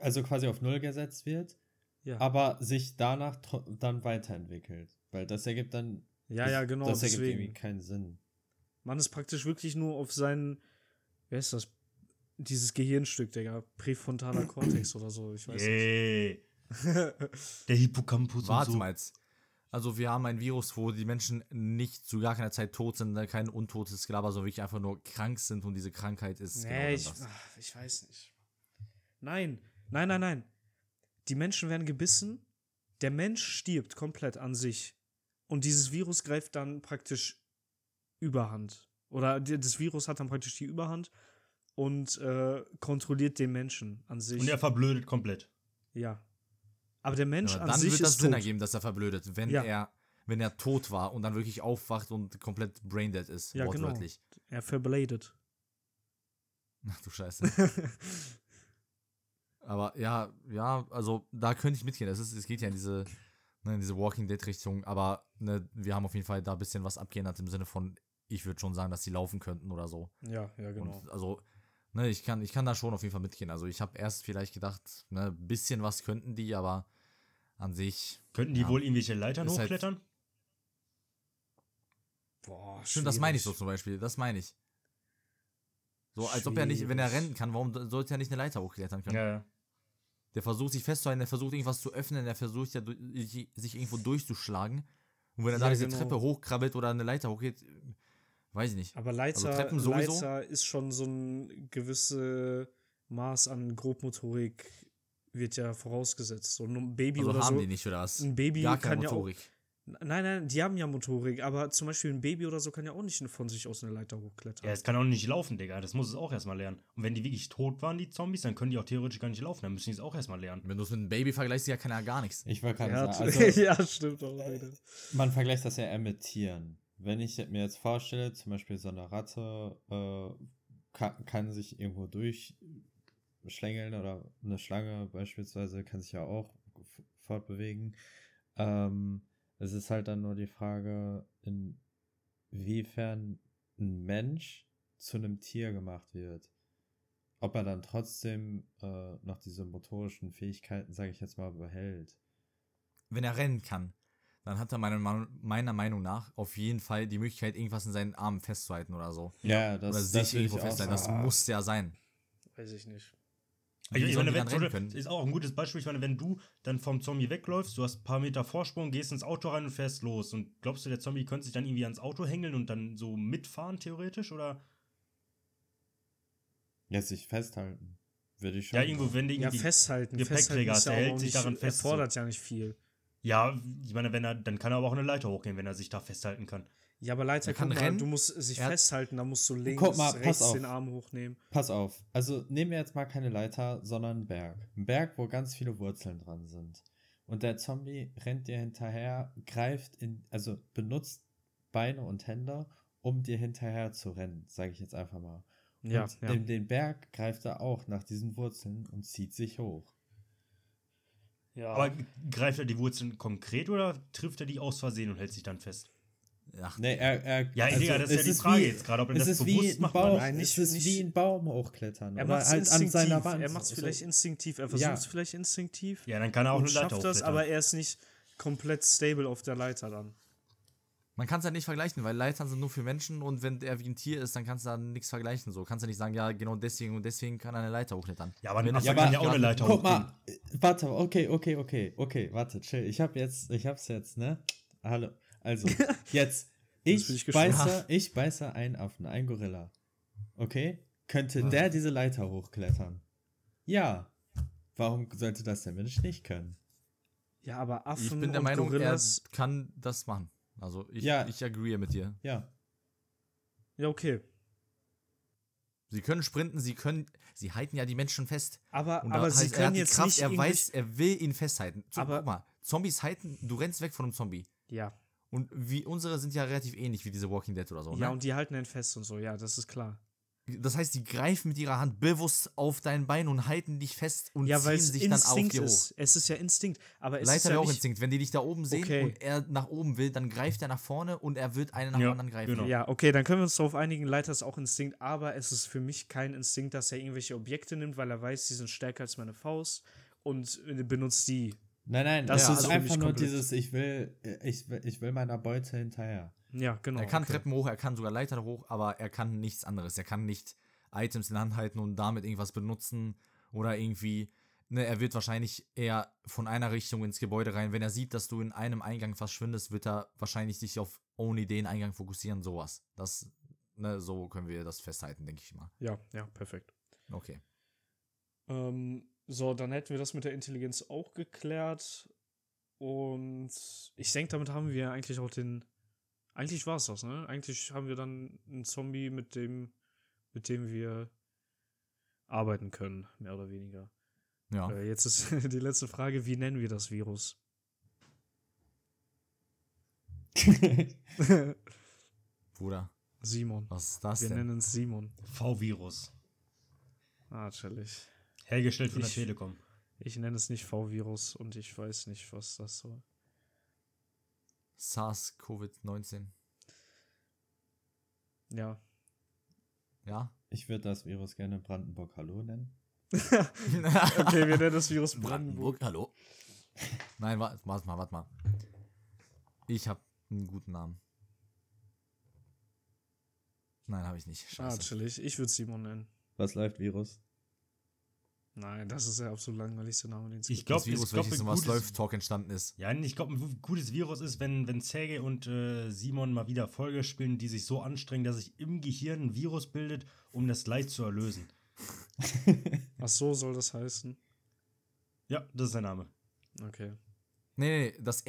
also quasi auf Null gesetzt wird, Ja. aber sich danach dann weiterentwickelt. Weil das ergibt dann. ja, ja, genau. Das ergibt deswegen. irgendwie keinen Sinn. Man ist praktisch wirklich nur auf seinen, wer ist das? Dieses Gehirnstück, Digga. Präfrontaler Kortex oder so, ich weiß Ey, nicht. der Hippocampus Warte und so. mal jetzt. Also wir haben ein Virus, wo die Menschen nicht zu gar keiner Zeit tot sind, ne, kein untotes Gelaber, sondern wirklich einfach nur krank sind und diese Krankheit ist nee, genau ich, ach, ich weiß nicht. Nein, nein, nein, nein. Die Menschen werden gebissen, der Mensch stirbt komplett an sich. Und dieses Virus greift dann praktisch Überhand. Oder das Virus hat dann praktisch die Überhand und äh, kontrolliert den Menschen an sich. Und er verblödet komplett. ja. Aber der Mensch Ja, an dann sich wird das ist Sinn tot. ergeben, dass er verblödet, wenn Ja. er wenn er tot war und dann wirklich aufwacht und komplett braindead ist, Ja, genau. wortwörtlich. Er verbladet. Ach du Scheiße. aber ja, ja, also da könnte ich mitgehen. Es, ist, es geht ja in diese, ne, in diese Walking Dead Richtung, aber ne, wir haben auf jeden Fall da ein bisschen was abgeändert im Sinne von, ich würde schon sagen, dass sie laufen könnten oder so. ja, ja, genau. Und also, ne, ich kann, ich kann da schon auf jeden Fall mitgehen. Also ich habe erst vielleicht gedacht, ne, bisschen was könnten die, aber an sich. Könnten die Ja. wohl irgendwelche Leitern halt- hochklettern? Boah, Stimmt, das meine ich so schwierig. zum Beispiel. Das meine ich. So, als ob er nicht, wenn er Schwierig. rennen kann, warum sollte er nicht eine Leiter hochklettern können? Ja, ja. Der versucht sich festzuhalten, der versucht irgendwas zu öffnen, der versucht ja sich irgendwo durchzuschlagen. Und wenn er da Ja, diese genau. Treppe hochkrabbelt oder eine Leiter hochgeht, weiß ich nicht. Aber Leiter, Also Treppen sowieso? Leiter ist schon so ein gewisse Maß an Grobmotorik wird ja vorausgesetzt. So ein Baby Also oder haben so. die nicht oder was? Ein Baby Gar keine kann ja auch- Motorik. Nein, nein, die haben ja Motorik, aber zum Beispiel ein Baby oder so kann ja auch nicht von sich aus eine Leiter hochklettern. Ja, es kann auch nicht laufen, Digga. Das muss es auch erstmal lernen. Und wenn die wirklich tot waren, die Zombies, dann können die auch theoretisch gar nicht laufen. Dann müssen die es auch erstmal lernen. Wenn du es mit einem Baby vergleichst, ja kann er gar nichts. Ich wollte gerade ja, sagen, also, ja, stimmt auch wieder. man vergleicht das ja eher mit Tieren. Wenn ich mir jetzt vorstelle, zum Beispiel so eine Ratte äh, kann, kann sich irgendwo durchschlängeln oder eine Schlange beispielsweise kann sich ja auch fortbewegen. Ähm, es ist halt dann nur die Frage, inwiefern ein Mensch zu einem Tier gemacht wird. ob er dann trotzdem äh, noch diese motorischen Fähigkeiten, sage ich jetzt mal, behält. Wenn er rennen kann, dann hat er meiner, meiner Meinung nach auf jeden Fall die Möglichkeit, irgendwas in seinen Armen festzuhalten oder so. Ja, das, oder das sich irgendwo auch festhalten. Das muss ja sein. Weiß ich nicht. Wie Ich, meine, die wenn, dann rennen zum können? Beispiel- ist auch ein gutes Beispiel. Ich meine, wenn du dann vom Zombie wegläufst, du hast ein paar Meter Vorsprung, gehst ins Auto rein und fährst los. Und glaubst du, der Zombie könnte sich dann irgendwie ans Auto hängeln und dann so mitfahren, theoretisch? Oder? Jetzt sich festhalten. Würde ich schon. Ja, irgendwo, wenn der Ja, irgendwie. festhalten. Gepäckträger festhalten hast, ist der ja hält sich daran fest, erfordert ja nicht viel. Ja, ich meine, wenn er, dann kann er aber auch eine Leiter hochgehen, wenn er sich da festhalten kann. Ja, aber Leiter, Er kann mal, rennen. du musst sich Er hat- festhalten, da musst du links, Guck mal, rechts auf. den Arm hochnehmen. Pass auf. Also nehmen wir jetzt mal keine Leiter, sondern einen Berg. Ein Berg, wo ganz viele Wurzeln dran sind. Und der Zombie rennt dir hinterher, greift in, also benutzt Beine und Hände, um dir hinterher zu rennen, sage ich jetzt einfach mal. Ja, und ja. in den Berg greift er auch nach diesen Wurzeln und zieht sich hoch. ja. Aber greift er die Wurzeln konkret oder trifft er die aus Versehen und hält sich dann fest? Ach, Nee, er, er, Ja, Digga, das ist ja die Frage wie- jetzt gerade, ob er das ist bewusst ein macht. Baum, oder Nein, es nicht- ist nicht- wie ein Baum hochklettern. er aber macht halt an seiner Wand. er macht es So- vielleicht instinktiv. Er Ja. versucht es vielleicht instinktiv. Ja, dann kann er auch und eine Leiter schafft das, hochklettern. aber er ist nicht komplett stable auf der Leiter dann. Man kann es halt nicht vergleichen, weil Leitern sind nur für Menschen und wenn er wie ein Tier ist, dann kannst du da nichts vergleichen. So kannst du nicht sagen, ja, genau deswegen und deswegen kann er eine Leiter hochklettern. Ja, aber Wenn Affe es- kann ja auch eine Leiter Guck hochgehen. mal, warte, okay, okay, okay, okay, warte, chill. Ich hab jetzt, ich hab's jetzt, ne? Hallo. Also, jetzt. Ich ich beiße, ich beiße einen Affen, einen Gorilla. Okay? Könnte der diese Leiter hochklettern? Ja. Warum sollte das der Mensch nicht können? Ja, aber Affen Ich bin der und Meinung, Gorillas. er kann das machen. Also ich, Ja. ich agree mit dir. Ja. Ja, okay. Sie können sprinten, sie können, sie halten ja die Menschen fest. Aber, Und aber sie heißt, er können jetzt Kraft, nicht er weiß, er will ihn festhalten. So, Aber- guck mal, Zombies halten, du rennst weg von einem Zombie. Ja. Und wie unsere sind ja relativ ähnlich wie diese Walking Dead oder so. Ja, ne? und die halten ihn fest und so. Ja, das ist klar. Das heißt, die greifen mit ihrer Hand bewusst auf dein Bein und halten dich fest und Ja, ziehen es sich dann auf Instinkt dir hoch. ist. Es ist ja Instinkt. Aber es ist Leiter ja auch nicht, Instinkt. Wenn die dich da oben sehen Okay. und er nach oben will, dann greift er nach vorne und er wird einen nach dem Ja, anderen greifen. genau. Ja, okay, dann können wir uns darauf einigen, Leiter ist auch Instinkt, aber es ist für mich kein Instinkt, dass er irgendwelche Objekte nimmt, weil er weiß, die sind stärker als meine Faust und benutzt die. Nein, nein, Das das ist für einfach nur komplett- dieses, ich will, äh, ich will, ich will meiner Beute hinterher. Ja, genau. Er kann okay. Treppen hoch, er kann sogar Leitern hoch, aber er kann nichts anderes. Er kann nicht Items in der Hand halten und damit irgendwas benutzen oder irgendwie. Ne, er wird wahrscheinlich eher von einer Richtung ins Gebäude rein. Wenn er sieht, dass du in einem Eingang verschwindest, wird er wahrscheinlich sich auf only den Eingang fokussieren, sowas. Das, ne, so können wir das festhalten, denke ich mal. Ja, ja, perfekt. Okay. Ähm, so, dann hätten wir das mit der Intelligenz auch geklärt. Und ich denke, damit haben wir eigentlich auch den. Eigentlich war es das, ne? Eigentlich haben wir dann einen Zombie, mit dem, mit dem wir arbeiten können, mehr oder weniger. Ja. Äh, jetzt ist die letzte Frage: Wie nennen wir das Virus? Bruder, Simon. was ist das Wir denn? nennen es Simon. V-Virus. Ah, chillig. Hergestellt von Ich- der Telekom. Ich nenne es nicht V-Virus und ich weiß nicht, was das soll. SARS-CoV-19. Ja. Ja? Ich würde das Virus gerne Brandenburg Hallo nennen. Okay, wir nennen das Virus Brandenburg. Brandenburg, hallo. Nein, warte mal, warte mal. Ich habe einen guten Namen. Nein, habe ich nicht. Ah, Scheiße. chillig. Ich würde Simon nennen. Was läuft Virus? Nein, das ist der absolut langweiligste Name, den es Ich gibt. glaub, das Virus, ich glaub, welches gutes- läuft, Talk entstanden ist. Ja, ich glaube, ein gutes Virus ist, wenn, wenn Sergej und äh, Simon mal wieder Folge spielen, die sich so anstrengen, dass sich im Gehirn ein Virus bildet, um das Leid zu erlösen. Ach so soll das heißen. Ja, das ist der Name. Okay. Nee, nee, das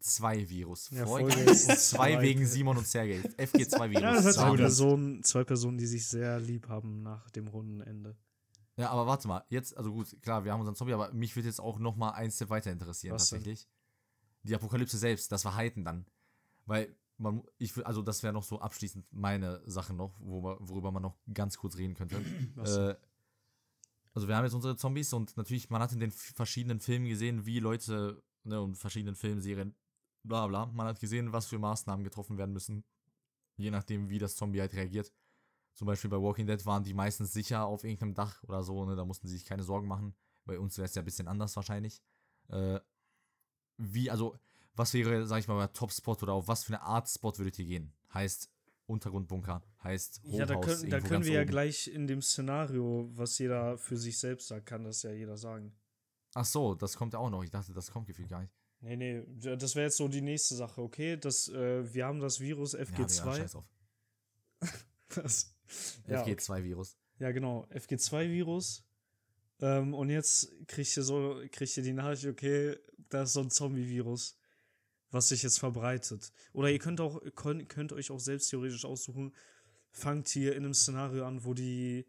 FG2-Virus. Ja, Folge Folge ist 2 zwei. wegen Simon und Sergej. FG2-Virus. Ja, das sich Zwei. Personen, zwei Personen, die sich sehr lieb haben nach dem runden Ende. Ja, aber warte mal, jetzt, also gut, klar, wir haben unseren Zombie, aber mich würde jetzt auch noch mal ein Step weiter interessieren, Was denn? tatsächlich. Die Apokalypse selbst, das Verhalten dann. Weil, man, ich will, also das wäre noch so abschließend meine Sache noch, wo, worüber man noch ganz kurz reden könnte. Äh, also wir haben jetzt unsere Zombies und natürlich, man hat in den verschiedenen Filmen gesehen, wie Leute, ne, und verschiedenen Filmen, Serien, bla bla, man hat gesehen, was für Maßnahmen getroffen werden müssen, je nachdem, wie das Zombie halt reagiert. Zum Beispiel bei Walking Dead waren die meistens sicher auf irgendeinem Dach oder so, ne? Da mussten sie sich keine Sorgen machen. Bei uns wäre es ja ein bisschen anders wahrscheinlich. Äh, wie, also, was wäre, sag ich mal, der Top-Spot oder auf was für eine Art Spot würdet ihr gehen? Heißt Untergrundbunker, heißt Hochhaus, Ja, da können, da können wir ja oben. gleich in dem Szenario, was jeder für sich selbst sagt, kann das ja jeder sagen. Ach so, das kommt ja auch noch. Ich dachte, das kommt gefühlt gar nicht. Nee, nee, das wäre jetzt so die nächste Sache, okay? Das, äh, wir haben das Virus Ja, Digga, FG2. scheiß auf. das, ja, okay. FG2-Virus. ja, genau, FG2-Virus. Ähm, und jetzt kriegt ihr so, kriegt ihr die Nachricht, okay, da ist so ein Zombie-Virus, was sich jetzt verbreitet. Oder ihr könnt auch, könnt, könnt euch auch selbst theoretisch aussuchen, fangt hier in einem Szenario an, wo die,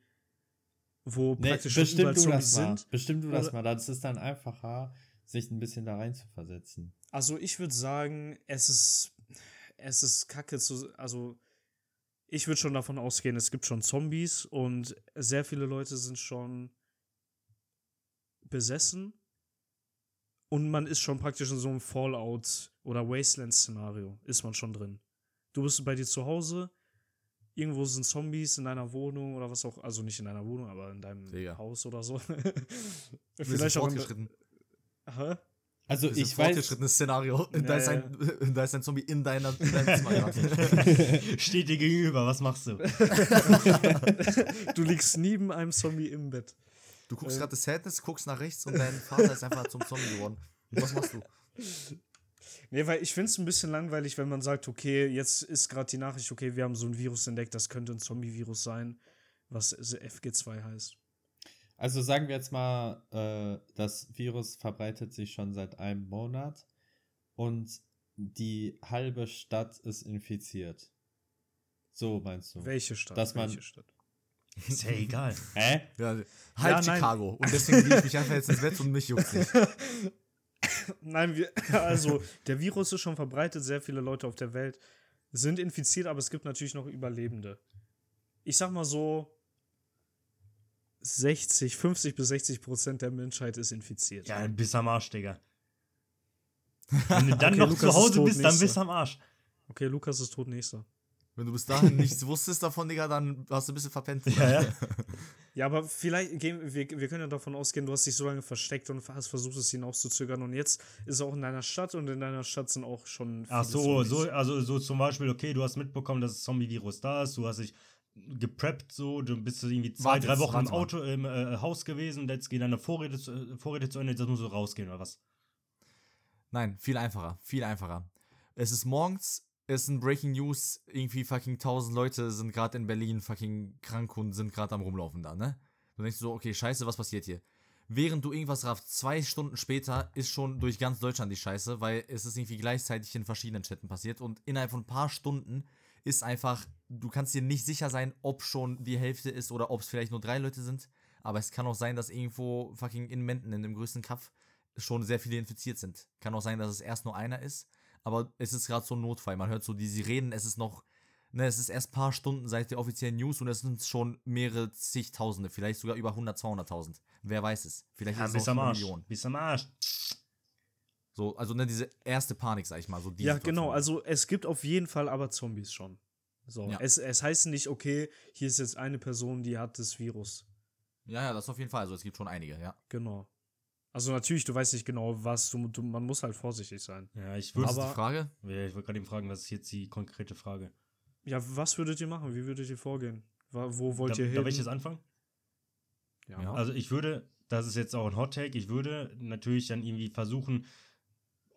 wo Nee, praktisch bestimmt du Zombies das mal. sind. Bestimmt du das Oder- mal. Das ist dann einfacher, sich ein bisschen da rein zu versetzen. Also ich würde sagen, es ist, es ist kacke zu, also ich würde schon davon ausgehen, es gibt schon Zombies und sehr viele Leute sind schon besessen und man ist schon praktisch in so einem Fallout oder Wasteland-Szenario, ist man schon drin. Du bist bei dir zu Hause, irgendwo sind Zombies in deiner Wohnung oder was auch, also nicht in deiner Wohnung, aber in deinem Digga. Haus oder so. Vielleicht auch in. Hä? Also Das ist ich ein weiß, fortgeschrittenes Szenario. Ja, da, ist ja. ein, da ist ein Zombie in, deiner, in deinem Zimmer. Steht dir gegenüber, was machst du? Du liegst neben einem Zombie im Bett. Du guckst Äh. gerade das Sadness, guckst nach rechts und dein Vater ist einfach zum Zombie geworden. Was machst du? Nee, weil ich finde es ein bisschen langweilig, wenn man sagt, okay, jetzt ist gerade die Nachricht, okay, wir haben so ein Virus entdeckt, das könnte ein Zombie-Virus sein, was FG2 heißt. Also sagen wir jetzt mal, äh, das Virus verbreitet sich schon seit einem Monat und die halbe Stadt ist infiziert. So meinst du? Welche Stadt? Dass man- Welche Stadt? Ist ja egal. Hä? Ja, halb Ja, nein. Chicago. Und deswegen gehe ich mich einfach jetzt ins Bett und mich juckt nicht. Nein, wir, also der Virus ist schon verbreitet, sehr viele Leute auf der Welt sind infiziert, aber es gibt natürlich noch Überlebende. Ich sag mal so, 60, 50 bis 60 Prozent der Menschheit ist infiziert. Ja, dann bist du am Arsch, Digga. Wenn du dann Okay, noch Lukas zu Hause tot, bist, dann bist du am Arsch. Okay, Lukas ist tot nächster. Wenn du bis dahin nichts wusstest davon, Digga, dann hast du ein bisschen verpennt. Ja, ja. Ja, aber vielleicht gehen wir, wir können ja davon ausgehen, du hast dich so lange versteckt und hast versucht, es hinauszuzögern. Und jetzt ist es auch in deiner Stadt und in deiner Stadt sind auch schon. Ach so, Zombies. so, also so zum Beispiel, okay, du hast mitbekommen, dass das Zombie-Virus da ist, du hast dich gepreppt, so, du bist irgendwie zwei, Warte drei Wochen im. Auto, im äh, Haus gewesen, und jetzt gehen deine Vorräte, zu- äh, Vorräte zu Ende, jetzt musst du rausgehen, oder was? Nein, viel einfacher, viel einfacher. Es ist morgens, es sind Breaking News, irgendwie fucking 1000 Leute sind gerade in Berlin fucking krank und sind gerade am rumlaufen da, ne? Du denkst so, okay, scheiße, was passiert hier? Während du irgendwas raffst, zwei Stunden später ist schon durch ganz Deutschland die Scheiße, weil es ist irgendwie gleichzeitig in verschiedenen Städten passiert und innerhalb von ein paar Stunden ist einfach, du kannst dir nicht sicher sein, ob schon die Hälfte ist oder ob es vielleicht nur drei Leute sind, aber es kann auch sein, dass irgendwo fucking in Menden, in dem größten Kaff, schon sehr viele infiziert sind. Kann auch sein, dass es erst nur einer ist, aber es ist gerade so ein Notfall. Man hört so die Sirenen, es ist noch, ne, es ist erst ein paar Stunden seit der offiziellen News und es sind schon mehrere zigtausende, vielleicht sogar über 100, 200.000. Wer weiß es? Vielleicht Ja, ist es auch eine. Million. Bist am Arsch. So, also ne, diese erste Panik, sag ich mal. So die Ja, Situation. genau. Also es gibt auf jeden Fall aber Zombies schon. So, Ja. es, es heißt nicht, okay, hier ist jetzt eine Person, die hat das Virus. Ja, ja, das auf jeden Fall. Also es gibt schon einige, ja. Genau. Also natürlich, du weißt nicht genau, was, du, du, man muss halt vorsichtig sein. Ja, ich Was würde ist die Aber- Frage? ja, ich wollte gerade eben fragen, was ist jetzt die konkrete Frage? Ja, was würdet ihr machen? Wie würdet ihr vorgehen? Wo wollt da, ihr hin? Darf ich jetzt anfangen? ja. Ja. Also ich würde, das ist jetzt auch ein Hot Take, ich würde natürlich dann irgendwie versuchen,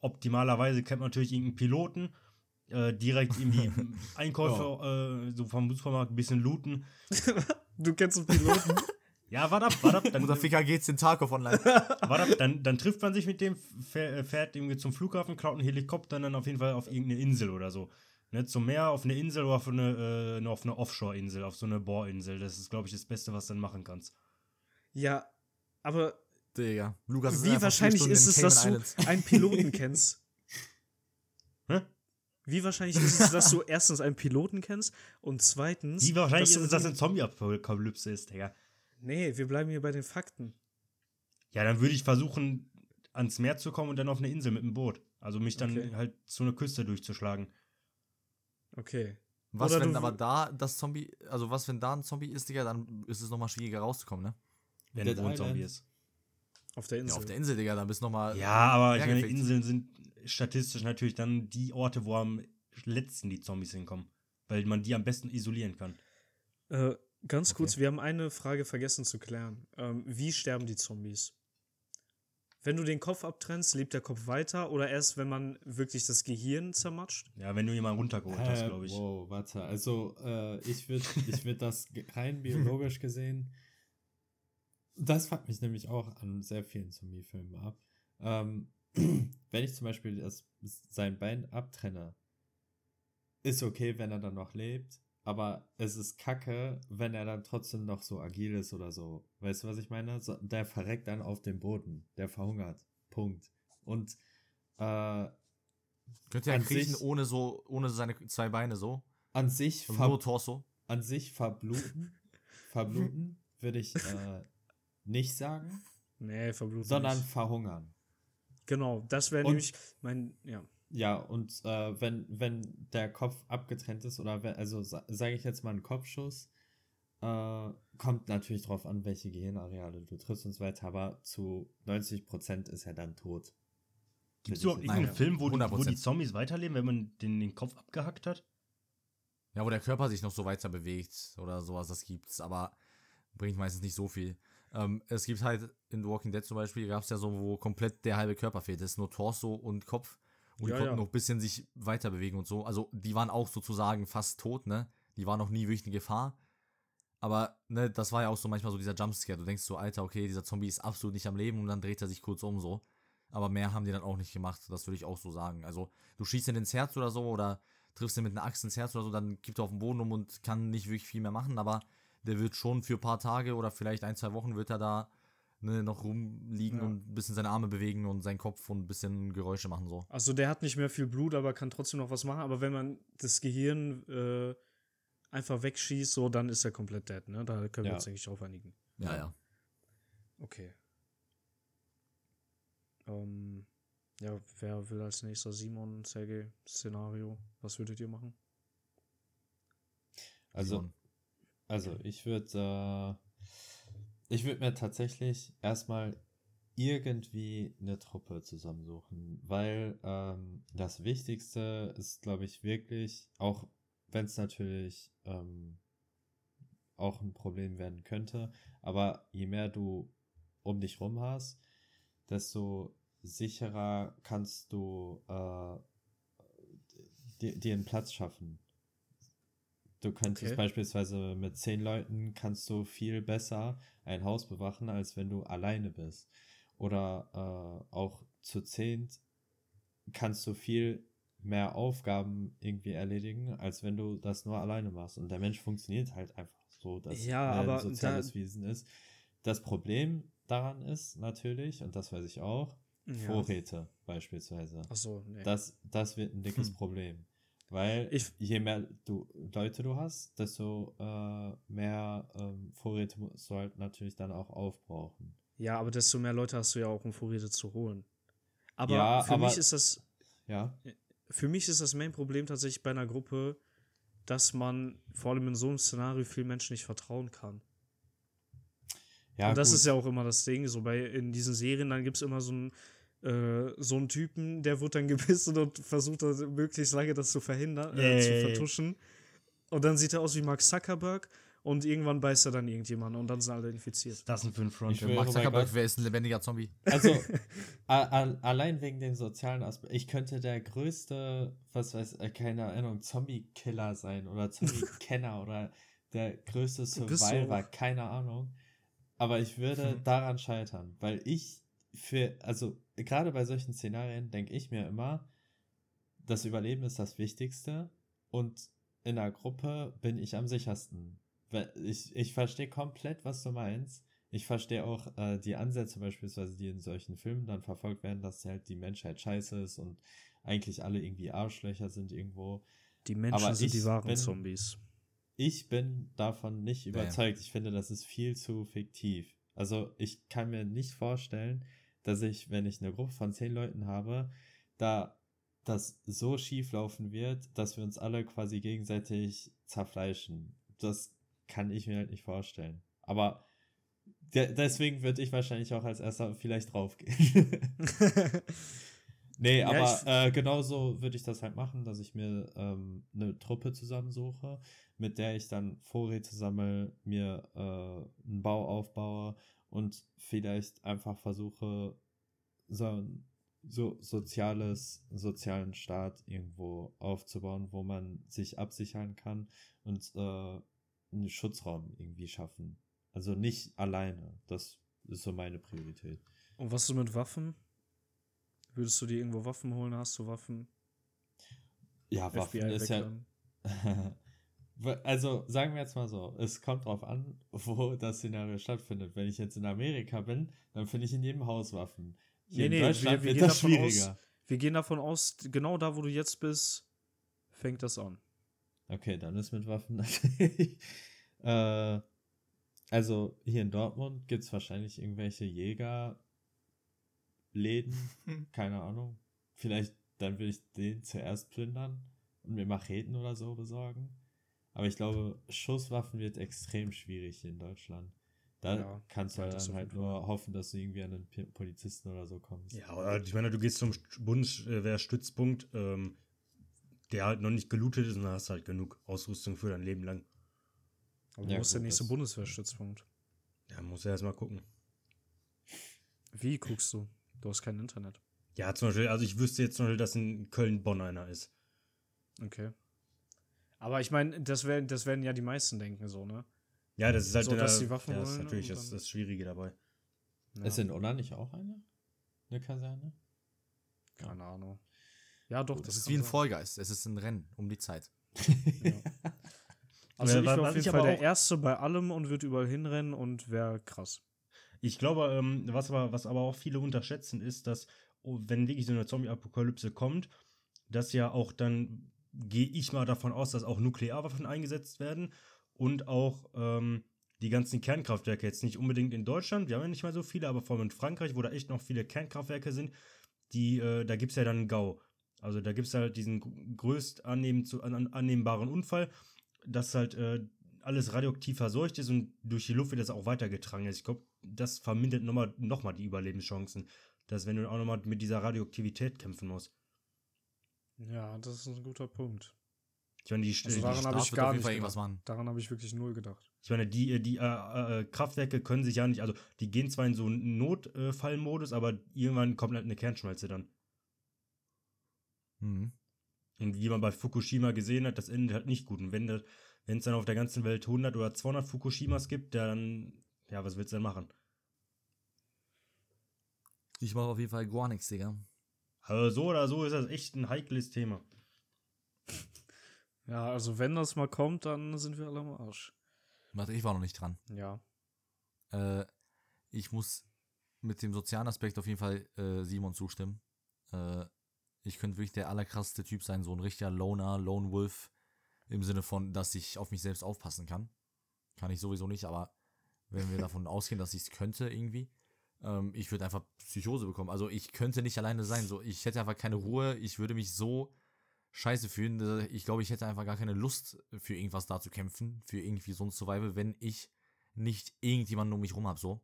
optimalerweise kennt man natürlich irgendeinen Piloten, äh, direkt irgendwie Einkäufe äh, so vom Supermarkt ein bisschen looten. Du kennst einen Piloten? Ja, warte ab, warte ab, dann, Unser Ficker geht's den Tarkov online. warte ab, dann, dann trifft man sich mit dem, äh, fährt irgendwie zum Flughafen, klaut einen Helikopter und dann auf jeden Fall auf irgendeine Insel oder so. Ne, zum Meer, auf eine Insel oder auf eine, äh, auf eine Offshore-Insel, auf so eine Bohrinsel. Das ist, glaube ich, das Beste, was du dann machen kannst. ja, aber Digga. Lukas ist wie wahrscheinlich ist es, dass du einen Piloten kennst? Hä? Wie wahrscheinlich ist es, dass du erstens einen Piloten kennst und zweitens. Wie wahrscheinlich dass ist es, dass eine Zombie-Apokalypse ist, Digga? Nee, wir bleiben hier bei den Fakten. Ja, dann würde ich versuchen, ans Meer zu kommen und dann auf eine Insel mit dem Boot. Also mich dann Okay. halt zu einer Küste durchzuschlagen. Okay. Was, Oder wenn aber da das Zombie, also was, wenn da ein Zombie ist, Digga, dann ist es nochmal schwieriger rauszukommen, ne? Wenn Dead wo ein Zombie ist. Auf der Ja, Insel. auf der Insel, Digga, dann bist du nochmal. Ja, aber ich meine. Inseln sind statistisch natürlich dann die Orte, wo am letzten die Zombies hinkommen. Weil man die am besten isolieren kann. Äh, ganz Okay. kurz, wir haben eine Frage vergessen zu klären. Ähm, wie sterben die Zombies? Wenn du den Kopf abtrennst, lebt der Kopf weiter oder erst, wenn man wirklich das Gehirn zermatscht? Ja, wenn du jemanden runtergeholt hast, Äh, glaube ich. Wow, warte. Also, äh, ich würde ich würd das rein biologisch gesehen. Das fuckt mich nämlich auch an sehr vielen Zombie-Filmen ab. Ähm, wenn ich zum Beispiel das, sein Bein abtrenne, ist okay, wenn er dann noch lebt, aber es ist kacke, wenn er dann trotzdem noch so agil ist oder so. Weißt du, was ich meine? So, der verreckt dann auf dem Boden. Der verhungert. Punkt. Und äh, Könnte an kriechen sich- ohne so, ohne seine zwei Beine so. an sich nur Torso. an sich verbluten, verbluten würde ich äh, nicht sagen, Nee, verbluten sondern nicht. verhungern. Genau, das wäre nämlich mein, ja. Ja, und äh, wenn, wenn der Kopf abgetrennt ist, oder wenn, also sa sage ich jetzt mal einen Kopfschuss, äh, kommt natürlich drauf an, welche Gehirnareale du triffst und so weiter, aber zu 90% ist er dann tot. Gibt es überhaupt Nein, Film, wo die, wo 100%. die Zombies weiterleben, wenn man den, den Kopf abgehackt hat? Ja, wo der Körper sich noch so weiter bewegt oder sowas, das gibt's, aber bringt meistens nicht so viel. Ähm, es gibt halt in The Walking Dead zum Beispiel, gab es ja so, wo komplett der halbe Körper fehlt. Das ist nur Torso und Kopf. Und Ja, die konnten ja. noch ein bisschen sich weiter bewegen und so. Also die waren auch sozusagen fast tot, ne? Die waren noch nie wirklich eine Gefahr. Aber, ne, das war ja auch so manchmal so dieser Jumpscare. Du denkst so, Alter, okay, dieser Zombie ist absolut nicht am Leben und dann dreht er sich kurz um so. Aber mehr haben die dann auch nicht gemacht. Das würde ich auch so sagen. Also, du schießt ihn ins Herz oder so oder triffst ihn mit einer Axt ins Herz oder so, dann kippt er auf den Boden um und kann nicht wirklich viel mehr machen, aber der wird schon für ein paar Tage oder vielleicht ein, zwei Wochen wird er da ne, noch rumliegen Ja. und ein bisschen seine Arme bewegen und seinen Kopf und ein bisschen Geräusche machen so. Also der hat nicht mehr viel Blut, aber kann trotzdem noch was machen. Aber wenn man das Gehirn äh, einfach wegschießt, so, dann ist er komplett dead, ne? Da können wir Ja. uns eigentlich drauf einigen. Ja, ja. Okay. Ähm, ja, wer will als nächster Simon, Sergej, Szenario? Was würdet ihr machen? Also, Simon. Also ich würde, äh, ich würde mir tatsächlich erstmal irgendwie eine Truppe zusammensuchen, weil ähm, das Wichtigste ist, glaube ich, wirklich, auch wenn es natürlich ähm, auch ein Problem werden könnte, aber je mehr du um dich rum hast, desto sicherer kannst du äh, dir, dir einen Platz schaffen. Du könntest Okay. beispielsweise mit zehn Leuten kannst du viel besser ein Haus bewachen, als wenn du alleine bist. Oder äh, auch zu zehnt kannst du viel mehr Aufgaben irgendwie erledigen, als wenn du das nur alleine machst. Und der Mensch funktioniert halt einfach so, dass Ja, er ein soziales da- Wesen ist. Das Problem daran ist natürlich, und das weiß ich auch, Ja. Vorräte beispielsweise. Achso, nee. Das, das wird ein dickes Hm. Problem. Weil Ich- je mehr du Leute du hast, desto äh, mehr ähm, Vorräte musst du halt natürlich dann auch aufbrauchen. ja, aber desto mehr Leute hast du ja auch, um Vorräte zu holen. Aber Ja, für aber- mich ist das, Ja, für mich ist das Main-Problem tatsächlich bei einer Gruppe, dass man vor allem in so einem Szenario vielen Menschen nicht vertrauen kann. ja und das gut. ist ja auch immer das Ding, so bei in diesen Serien, dann gibt es immer so einen, äh, so einen Typen, der wird dann gebissen und versucht dann möglichst lange das zu verhindern, äh, zu vertuschen. Und dann sieht er aus wie Mark Zuckerberg und irgendwann beißt er dann irgendjemanden und dann sind alle infiziert. Das denn für ein Front? Ich will- Mark Zuckerberg, wer ist ein lebendiger Zombie? Also, a, a, allein wegen dem sozialen Aspekt. Ich könnte der größte, was weiß ich, keine Ahnung, Zombie-Killer sein oder Zombie-Kenner oder der größte. Survivor, keine Ahnung. Aber ich würde daran scheitern, weil ich für, also gerade bei solchen Szenarien denke ich mir immer, das Überleben ist das Wichtigste und in der Gruppe bin ich am sichersten. Weil Ich, ich verstehe komplett, was du meinst. Ich verstehe auch äh, die Ansätze beispielsweise, die in solchen Filmen dann verfolgt werden, dass halt die Menschheit scheiße ist und eigentlich alle irgendwie Arschlöcher sind irgendwo. Die Menschen Aber sind die wahren bin- Zombies. Ich bin davon nicht Ja, ja. überzeugt. Ich finde, das ist viel zu fiktiv. Also ich kann mir nicht vorstellen, dass ich, wenn ich eine Gruppe von zehn Leuten habe, da das so schief laufen wird, dass wir uns alle quasi gegenseitig zerfleischen. Das kann ich mir halt nicht vorstellen. Aber de deswegen würde ich wahrscheinlich auch als erster vielleicht draufgehen. nee, Ja, aber äh, genauso würde ich das halt machen, dass ich mir ähm, eine Truppe zusammensuche, mit der ich dann Vorräte sammle, mir äh, einen Bau aufbaue und vielleicht einfach versuche, so ein so soziales, sozialen Staat irgendwo aufzubauen, wo man sich absichern kann und äh, einen Schutzraum irgendwie schaffen. Also nicht alleine. Das ist so meine Priorität. Und was ist mit Waffen? Würdest du dir irgendwo Waffen holen? Hast du Waffen? Ja, Waffen FBI ist ja. Also sagen wir jetzt mal so, es kommt drauf an, wo das Szenario stattfindet. Wenn ich jetzt in Amerika bin, dann finde ich in jedem Haus Waffen. Hier Nee, in nee, Deutschland wir- wir wird gehen das davon aus- schwieriger. Wir gehen davon aus, genau da, wo du jetzt bist, fängt das an. Okay, dann ist mit Waffen natürlich. äh, also hier in Dortmund gibt es wahrscheinlich irgendwelche Jägerläden. Keine Ahnung. Vielleicht dann will ich den zuerst plündern und mir Macheten oder so besorgen. Aber ich glaube, Schusswaffen wird extrem schwierig hier in Deutschland. Da Ja, kannst du halt dann halt nur hoffen, dass du irgendwie an einen P- Polizisten oder so kommst. Ja, aber ich meine, du gehst zum Bundeswehrstützpunkt, ähm, der halt noch nicht gelootet ist und dann hast du halt genug Ausrüstung für dein Leben lang. Aber Ja, du musst der nächste Bundeswehrstützpunkt. Ja, muss ja erstmal gucken. Wie guckst du? Du hast kein Internet. Ja, zum Beispiel, also ich wüsste jetzt zum Beispiel, dass in Köln-Bonn einer ist. Okay. Aber ich meine, das, wär, das werden ja die meisten denken so, ne? Ja, das ist halt So, der, dass die Waffen ja, das ist natürlich das, das Schwierige dabei. Ja, Ist in Unna nicht auch eine? Eine Kaserne? keine Ahnung. Ja, doch. Das ist kann wie ein. Vollgeist. Es ist ein Rennen um die Zeit. Also Ja, ich wa- wäre was auf jeden ich Fall aber der Erste bei allem und würde überall hinrennen und wäre krass. Ich glaube, ähm, was, aber, was aber auch viele unterschätzen, ist, dass, oh, wenn wirklich so eine Zombie-Apokalypse kommt, dass ja auch dann, gehe ich mal davon aus, dass auch Nuklearwaffen eingesetzt werden und auch ähm, die ganzen Kernkraftwerke, jetzt nicht unbedingt in Deutschland, wir haben ja nicht mal so viele, aber vor allem in Frankreich, wo da echt noch viele Kernkraftwerke sind, die, äh, da gibt es ja dann einen GAU. Also da gibt es halt diesen gr- größt annehmen zu, an- annehmbaren Unfall, dass halt äh, alles radioaktiv verseucht ist und durch die Luft wird das auch weitergetragen. Also ich glaube, das vermindert nochmal noch mal die Überlebenschancen. Dass wenn du auch nochmal mit dieser Radioaktivität kämpfen musst. Ja, das ist ein guter Punkt. Ich meine, die, Also die, daran habe ich gar nicht irgendwas machen. Daran habe ich wirklich null gedacht. ich meine, die, äh, die äh, äh, Kraftwerke können sich ja nicht, also die gehen zwar in so einen Notfallmodus, aber irgendwann kommt halt eine Kernschmelze dann. Mhm. Und wie man bei Fukushima gesehen hat, das endet halt nicht gut. Und wenn es dann auf der ganzen Welt 100 oder 200 Fukushimas gibt, dann, ja, was willst du denn machen? Ich mache auf jeden Fall gar nichts, Digga. Also so oder so ist das echt ein heikles Thema. Ja, also wenn das mal kommt, dann sind wir alle am Arsch. Warte, ich war noch nicht dran. Ja. Äh, ich muss mit dem sozialen Aspekt auf jeden Fall äh, Simon zustimmen. Äh, ich könnte wirklich der allerkrasseste Typ sein, so ein richtiger Loner, Lone Wolf, im Sinne von, dass ich auf mich selbst aufpassen kann. Kann ich sowieso nicht, aber wenn wir davon ausgehen, dass ich es könnte irgendwie, ähm, ich würde einfach Psychose bekommen. Also ich könnte nicht alleine sein, so ich hätte einfach keine Ruhe, ich würde mich so scheiße fühlen. Ich glaube, ich hätte einfach gar keine Lust für irgendwas da zu kämpfen, für irgendwie so ein Survival, wenn ich nicht irgendjemanden um mich rum habe, so.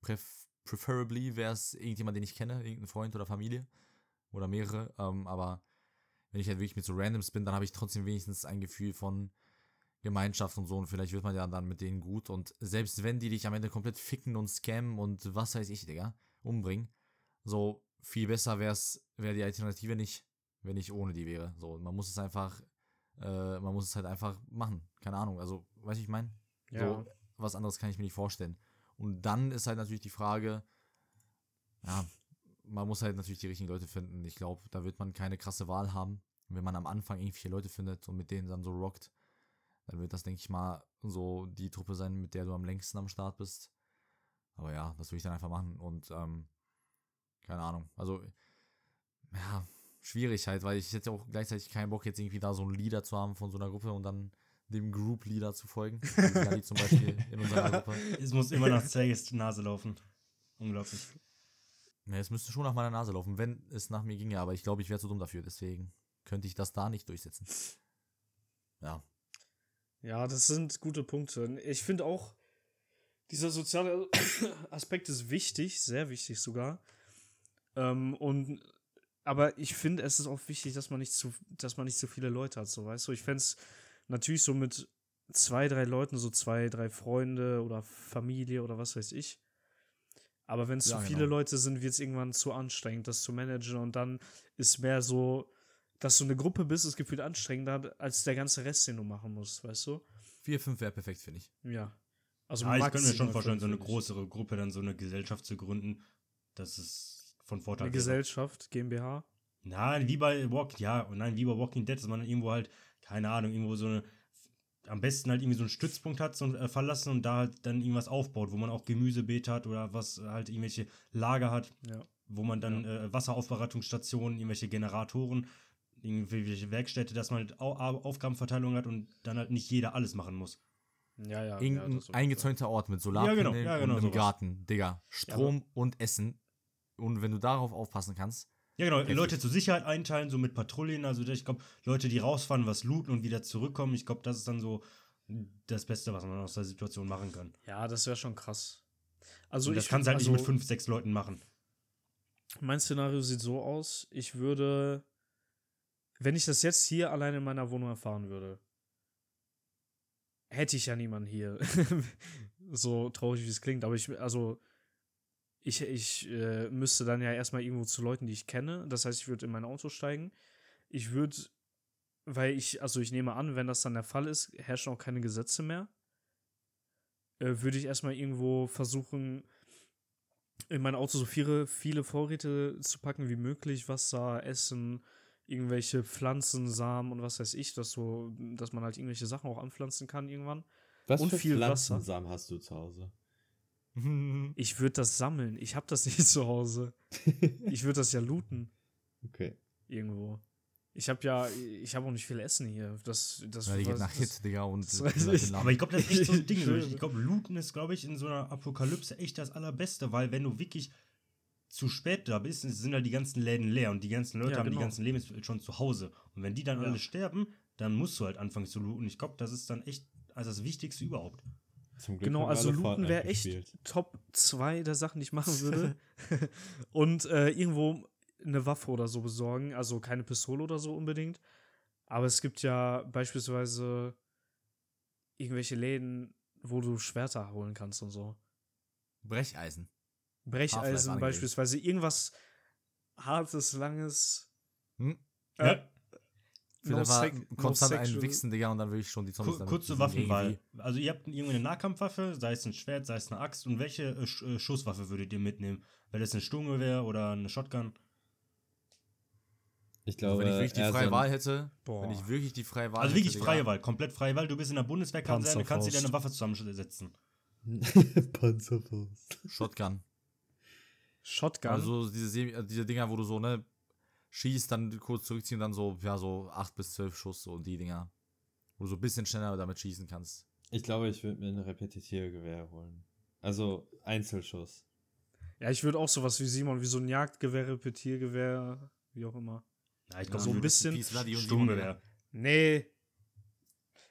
Pref preferably wäre es irgendjemand, den ich kenne, irgendein Freund oder Familie oder mehrere, ähm, aber wenn ich halt wirklich mit so Randoms bin, dann habe ich trotzdem wenigstens ein Gefühl von Gemeinschaft und so und vielleicht wird man ja dann mit denen gut und selbst wenn die dich am Ende komplett ficken und scammen und was weiß ich, Digga, umbringen, so viel besser wär's, wäre die Alternative nicht, wenn ich ohne die wäre. So, man muss es einfach, äh, man muss es halt einfach machen. Keine Ahnung, also, weißt du, ich meine? Ja. So, was anderes kann ich mir nicht vorstellen. Und dann ist halt natürlich die Frage, ja, man muss halt natürlich die richtigen Leute finden. Ich glaube, da wird man keine krasse Wahl haben. Wenn man am Anfang irgendwie Leute findet und mit denen dann so rockt, dann wird das, denke ich mal, so die Truppe sein, mit der du am längsten am Start bist. Aber ja, das würde ich dann einfach machen und ähm, keine Ahnung. Also, ja, schwierig halt, weil ich hätte auch gleichzeitig keinen Bock, jetzt irgendwie da so einen Leader zu haben von so einer Gruppe und dann dem Group Leader zu folgen. Wie Gali zum Beispiel in unserer Gruppe. Es muss immer nach Sergejs Nase laufen. Unglaublich. Ja, es müsste schon nach meiner Nase laufen, wenn es nach mir ginge, aber ich glaube, ich wäre zu dumm dafür, deswegen könnte ich das da nicht durchsetzen. Ja. Ja, das sind gute Punkte. Ich finde auch, dieser soziale Aspekt ist wichtig, sehr wichtig sogar. Ähm, und aber ich finde, es ist auch wichtig, dass man nicht zu, dass man nicht zu viele Leute hat, so weißt du. Ich fände es natürlich so mit zwei, drei Leuten, so zwei, drei Freunde oder Familie oder was weiß ich. Aber wenn es Ja, zu viele genau. Leute sind, wird es irgendwann zu anstrengend, das zu managen. Und dann ist mehr so, dass du eine Gruppe bist, ist gefühlt anstrengender als der ganze Rest, den du machen musst, weißt du? 4, 5 wäre perfekt, finde ich. Ja. Also ja, ich könnte mir schon vorstellen, so eine fünf, größere Gruppe, dann so eine Gesellschaft zu gründen, das ist von Vorteil. Eine wäre. Gesellschaft, GmbH. Nein, wie bei Walk, ja, und nein, wie bei Walking Dead, dass man dann irgendwo halt, keine Ahnung, irgendwo so eine, am besten halt irgendwie so einen Stützpunkt hat, so ein äh, verlassen und da halt dann irgendwas aufbaut, wo man auch Gemüsebeet hat oder was halt irgendwelche Lager hat, Ja. wo man dann äh, Wasseraufbereitungsstationen, irgendwelche Generatoren, irgendwelche Werkstätte, dass man halt Au Au- Aufgabenverteilung hat und dann halt nicht jeder alles machen muss. Ja, ja. Irgendein ja, eingezäunter Ort mit Ja, Solarpanelen genau, ja, genau, und einem sowas. Garten, Digga. Strom und Essen. Und wenn du darauf aufpassen kannst, Ja, genau, Heftig. Leute zur Sicherheit einteilen, so mit Patrouillen, also ich glaube, Leute, die rausfahren, was looten und wieder zurückkommen, ich glaube, das ist dann so das Beste, was man aus der Situation machen kann. Ja, das wäre schon krass. Also und das ich kannst du halt also, nicht mit fünf, sechs Leuten machen. Mein Szenario sieht so aus, ich würde, wenn ich das jetzt hier allein in meiner Wohnung erfahren würde, hätte ich ja niemanden hier. so traurig, wie es klingt, aber ich, also, ich, ich äh, müsste dann ja erstmal irgendwo zu Leuten, die ich kenne. Das heißt, ich würde in mein Auto steigen. Ich würde, weil ich, also ich nehme an, wenn das dann der Fall ist, herrschen auch keine Gesetze mehr. Äh, würde ich erstmal irgendwo versuchen, in mein Auto so viele, viele Vorräte zu packen wie möglich, Wasser, Essen, irgendwelche Pflanzen, Samen und was weiß ich, dass so, dass man halt irgendwelche Sachen auch anpflanzen kann irgendwann. Was Und für viel Wasser. Pflanzensamen hast du zu Hause? Ich würde das sammeln. Ich habe das nicht zu Hause. Ich würde das ja looten Okay. irgendwo. Ich habe ja, ich habe auch nicht viel Essen hier. Das, das, ja, die geht nach Hit, Digga, und. Aber ich glaube, das ist echt so ein Ding. Ich glaube, Looten ist, glaube ich, in so einer Apokalypse echt das Allerbeste, weil wenn du wirklich zu spät da bist, sind halt die ganzen Läden leer und die ganzen Leute Ja, haben die genau. ganzen Lebensmittel schon zu Hause. Und wenn die dann Ja. alle sterben, dann musst du halt anfangen zu looten. Ich glaube, das ist dann echt also das Wichtigste überhaupt. Zum Glück Genau, also Looten wäre echt gespielt. Top 2 der Sachen, die ich machen würde. Und äh, irgendwo eine Waffe oder so besorgen. Also keine Pistole oder so unbedingt. Aber es gibt ja beispielsweise irgendwelche Läden, wo du Schwerter holen kannst und so. Brecheisen. Brecheisen beispielsweise. Irgendwas hartes, langes. Hm? Ja. Ich will einfach sec- konstant sexual- einen wichsen, Digga, und dann will ich schon die Zombies Kur kurze Waffenwahl. Also ihr habt irgendwie eine Nahkampfwaffe, sei es ein Schwert, sei es eine Axt. Und welche äh, Sch äh, Schusswaffe würdet ihr mitnehmen? Wäre das eine Sturmgewehr oder eine Shotgun? Ich Also glaube, wenn ich wirklich die freie so ein- Wahl hätte, Boah. wenn ich wirklich die freie Wahl Also hätte, wirklich Digga, freie Wahl, komplett freie Wahl. Du bist in der Bundeswehrkaserne, kannst du dir Panzerfaust. eine Waffe zusammensetzen. Panzerfaust. Shotgun. Shotgun. Also diese, Semi- äh, diese Dinger, wo du so, ne, schießt, dann kurz zurückziehen und dann so, ja, so 8 bis 12 Schuss, so die Dinger. Wo du so ein bisschen schneller damit schießen kannst. Ich glaube, ich würde mir ein Repetitiergewehr holen. Also Einzelschuss. ja, ich würde auch sowas wie Simon, wie so ein Jagdgewehr, Repetiergewehr, wie auch immer. Ja, ich Ja, glaube, so ein bisschen- Sturmgewehr. Nee.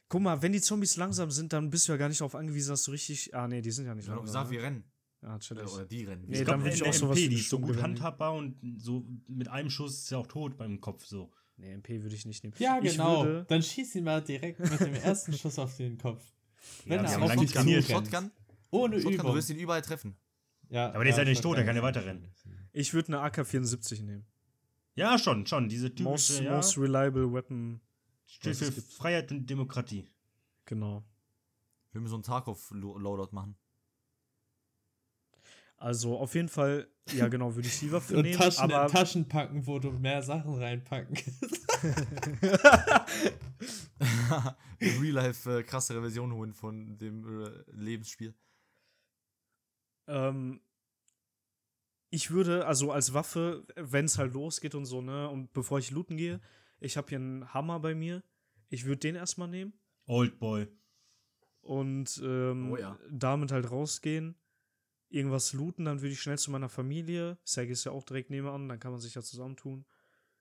Guck mal, wenn die Zombies langsam sind, dann bist du ja gar nicht darauf angewiesen, dass du richtig. Ah, nee, die sind ja nicht Ich langsam. gesagt, wir ne? rennen. Ja, chillig. Oder die rennen. Nee, ich dann glaube, ich auch sowas MP, wie die ist so gut handhabbar und so mit einem Schuss ist ja auch tot beim Kopf so. Nee, MP würde ich nicht nehmen. Ja, genau. Dann schieß ihn mal direkt mit dem ersten Schuss auf den Kopf. Wenn Ja, er auf trainiert. zurennt. Shotgun, Ohne Shotgun, du Übung. wirst ihn überall treffen. Ja, Aber der ist ja nicht Shotgun tot, der kann ja weiterrennen. Ich würde eine AK-74 nehmen. Ja, schon, schon. Diese Most, typische, ja, most reliable weapon. steht für. Freiheit und Demokratie. Genau. Wir müssen so einen Tarkov-Loadout machen. Also auf jeden Fall, ja genau, würde ich die Waffe Und nehmen. Taschen aber in Taschen packen, wo du mehr Sachen reinpacken kannst. Real Life äh, krassere Version holen von dem äh, Lebensspiel. ähm, ich würde, also als Waffe, wenn es halt losgeht und so, ne, und bevor ich looten gehe, ich habe hier einen Hammer bei mir. Ich würde den erstmal nehmen Old Boy. und ähm, Oh ja. damit halt rausgehen. Irgendwas looten, dann würde ich schnell zu meiner Familie. Sag ist ja auch direkt nebenan, dann kann man sich ja zusammentun.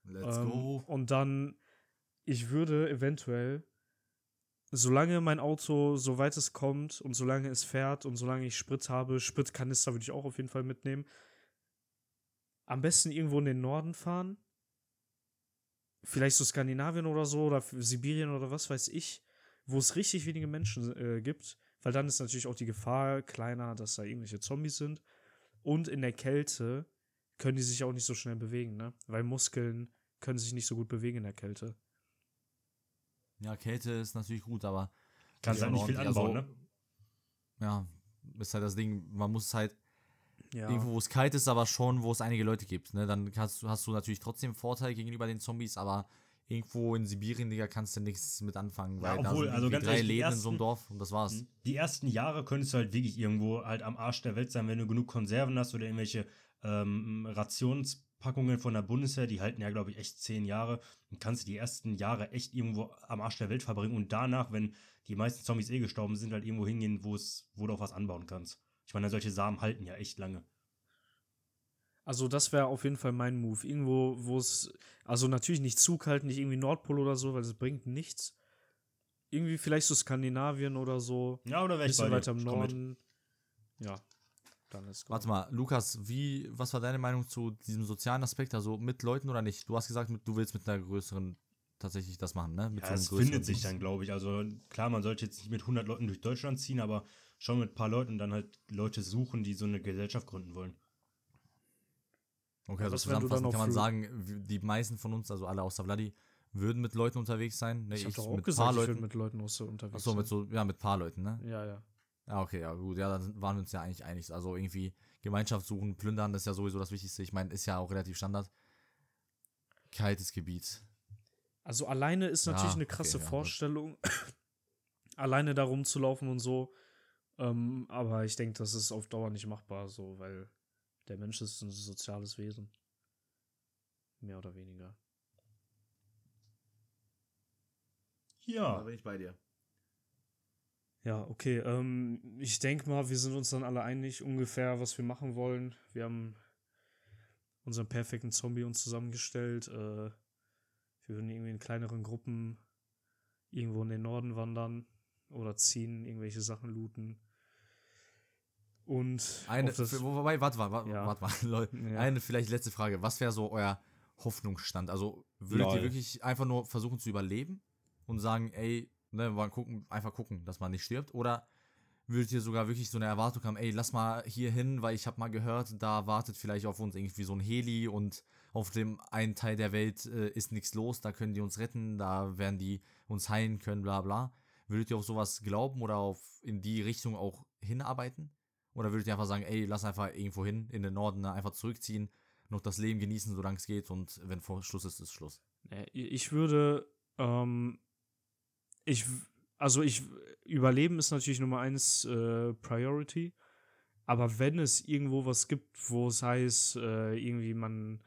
Let's Ähm, go. Und dann, ich würde eventuell, solange mein Auto, soweit es kommt und solange es fährt und solange ich Sprit habe, Spritkanister würde ich auch auf jeden Fall mitnehmen, am besten irgendwo in den Norden fahren. Vielleicht so Skandinavien oder so oder Sibirien oder was weiß ich, wo es richtig wenige Menschen äh, gibt, weil dann ist natürlich auch die Gefahr kleiner, dass da irgendwelche Zombies sind. Und in der Kälte können die sich auch nicht so schnell bewegen, ne? Weil Muskeln können sich nicht so gut bewegen in der Kälte. Ja, Kälte ist natürlich gut, aber. Kannst Ja, halt nicht viel anbauen, also- ne? Ja, ist halt das Ding, man muss halt Ja. irgendwo, wo es kalt ist, aber schon, wo es einige Leute gibt, ne? Dann du- hast du natürlich trotzdem Vorteil gegenüber den Zombies, aber irgendwo in Sibirien, Digga, kannst du nichts mit anfangen, weil da obwohl, sind also drei ehrlich, Läden in so einem ersten- Dorf und das war's. Die ersten Jahre könntest du halt wirklich irgendwo halt am Arsch der Welt sein, wenn du genug Konserven hast oder irgendwelche ähm, Rationspackungen von der Bundeswehr, die halten ja, glaube ich, echt zehn Jahre. Dann kannst du die ersten Jahre echt irgendwo am Arsch der Welt verbringen und danach, wenn die meisten Zombies eh gestorben sind, halt irgendwo hingehen, wo es, wo du auch was anbauen kannst. Ich meine, solche Samen halten ja echt lange. Also das wäre auf jeden Fall mein Move. Irgendwo, wo es, also natürlich nicht zu kalt, nicht irgendwie Nordpol oder so, weil das bringt nichts. Irgendwie vielleicht so Skandinavien oder so. Ja, oder Ein wäre ich bisschen weiter im. Norden. Ja. Dann ist Warte mal, Lukas, wie, was war deine Meinung zu diesem sozialen Aspekt? Also mit Leuten oder nicht? Du hast gesagt, du willst mit einer größeren tatsächlich das machen, ne? Mit Ja, einem es größeren findet sich dann, glaube ich. Also klar, man sollte jetzt nicht mit 100 Leuten durch Deutschland ziehen, aber schon mit ein paar Leuten dann halt Leute suchen, die so eine Gesellschaft gründen wollen. Okay, also dann zusammenfassend kann man sagen, die meisten von uns, also alle außer Vladi, würden mit Leuten unterwegs sein. Ne? Ich habe doch auch mit gesagt, paar ich Leuten. würde mit Leuten auch so unterwegs Achso, mit so, ja, mit paar Leuten, ne? Ja, ja. Ja, okay, ja, gut, ja, dann waren wir uns ja eigentlich einig. Also irgendwie Gemeinschaft suchen, plündern, das ist ja sowieso das Wichtigste. Ich meine, ist ja auch relativ Standard. Kaltes Gebiet. Also alleine ist natürlich Ja, eine okay, krasse ja, gut. Vorstellung. alleine da rumzulaufen und so. Ähm, aber ich denke, das ist auf Dauer nicht machbar, so, weil der Mensch ist ein soziales Wesen. Mehr oder weniger. Ja. bin ich bei dir. Ja, okay. Ähm, ich denke mal, wir sind uns dann alle einig, ungefähr, was wir machen wollen. Wir haben unseren perfekten Zombie uns zusammengestellt. Äh, wir würden irgendwie in kleineren Gruppen irgendwo in den Norden wandern oder ziehen, irgendwelche Sachen looten. Und Eine, das, wobei, warte mal, warte, Ja. warte mal, Leute. Ja. Eine vielleicht letzte Frage. Was wäre so euer Hoffnungsstand? Also würdet Lol. ihr wirklich einfach nur versuchen zu überleben und sagen, ey, ne, mal gucken, einfach gucken, dass man nicht stirbt? Oder würdet ihr sogar wirklich so eine Erwartung haben, ey, lass mal hier hin, weil ich habe mal gehört, da wartet vielleicht auf uns irgendwie so ein Heli und auf dem einen Teil der Welt äh, ist nichts los, da können die uns retten, da werden die uns heilen können, bla bla. Würdet ihr auf sowas glauben oder auf in die Richtung auch hinarbeiten? Oder würdet ihr einfach sagen, ey, lass einfach irgendwo hin, in den Norden, ne, einfach zurückziehen, noch das Leben genießen, solange es geht und wenn vor Schluss ist, ist Schluss. Ich würde, ähm, ich, also ich, Überleben ist natürlich Nummer eins äh, Priority. Aber wenn es irgendwo was gibt, wo es heißt, äh, irgendwie man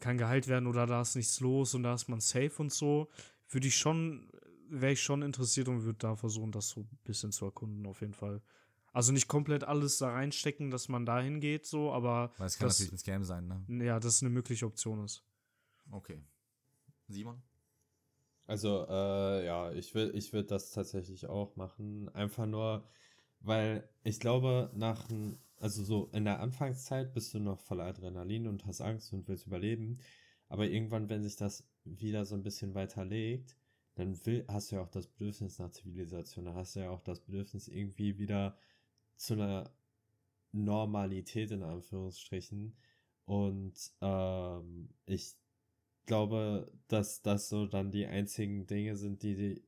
kann geheilt werden oder da ist nichts los und da ist man safe und so, würde ich schon, wäre ich schon interessiert und würde da versuchen, das so ein bisschen zu erkunden, auf jeden Fall. Also nicht komplett alles da reinstecken, dass man dahin geht, so, aber Weil es kann das, natürlich ein Scam sein, ne? ja, das eine mögliche Option ist. Okay. Simon? Also, äh, ja, ich will, ich würde das tatsächlich auch machen. Einfach nur, weil ich glaube, nach, n- also so in der Anfangszeit bist du noch voller Adrenalin und hast Angst und willst überleben. Aber irgendwann, wenn sich das wieder so ein bisschen weiterlegt, dann will, hast du ja auch das Bedürfnis nach Zivilisation. Da hast du ja auch das Bedürfnis irgendwie wieder zu einer Normalität in Anführungsstrichen. Und ähm, ich glaube, dass das so dann die einzigen Dinge sind, die, die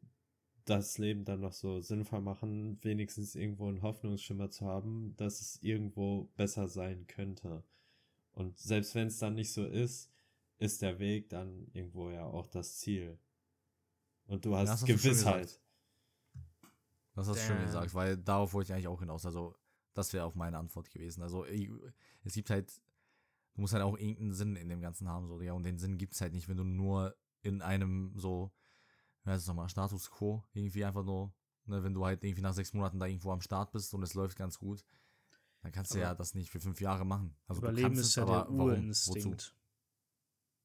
das Leben dann noch so sinnvoll machen, wenigstens irgendwo einen Hoffnungsschimmer zu haben, dass es irgendwo besser sein könnte. Und selbst wenn es dann nicht so ist, ist der Weg dann irgendwo ja auch das Ziel. Und du hast schön Gewissheit. Das hast du schön Damn. gesagt, weil darauf wollte ich eigentlich auch hinaus. Also, das wäre auch meine Antwort gewesen. Also, es gibt halt, du musst halt auch irgendeinen Sinn in dem Ganzen haben, so, ja, und den Sinn gibt es halt nicht, wenn du nur in einem so, wie heißt es nochmal, Status Quo irgendwie einfach nur, ne, wenn du halt irgendwie nach sechs Monaten da irgendwo am Start bist und es läuft ganz gut. Dann kannst du Aber ja das nicht für fünf Jahre machen. Also du Überleben kannst ist es, ja aber der warum? Urinstinkt. Wozu?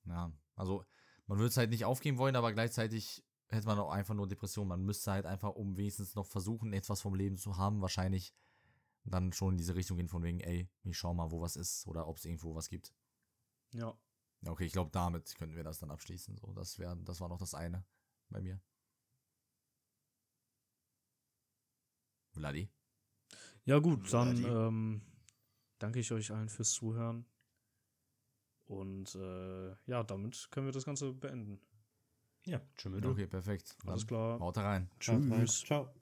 Ja, also man würde es halt nicht aufgeben wollen, aber gleichzeitig hätte man auch einfach nur Depression. Man müsste halt einfach, um wenigstens noch versuchen, etwas vom Leben zu haben, wahrscheinlich dann schon in diese Richtung gehen, von wegen, ey, ich schau mal, wo was ist oder ob es irgendwo was gibt. Ja. Ja, Okay, ich glaube, damit könnten wir das dann abschließen. So, das wäre, das war noch das eine bei mir. Vladi? Ja, gut, dann Vladi. ähm, danke ich euch allen fürs Zuhören. Und äh, ja, damit können wir das Ganze beenden. Ja, tschüss. Okay, perfekt. Alles klar. Haut rein. Haut rein. Tschüss. Ciao.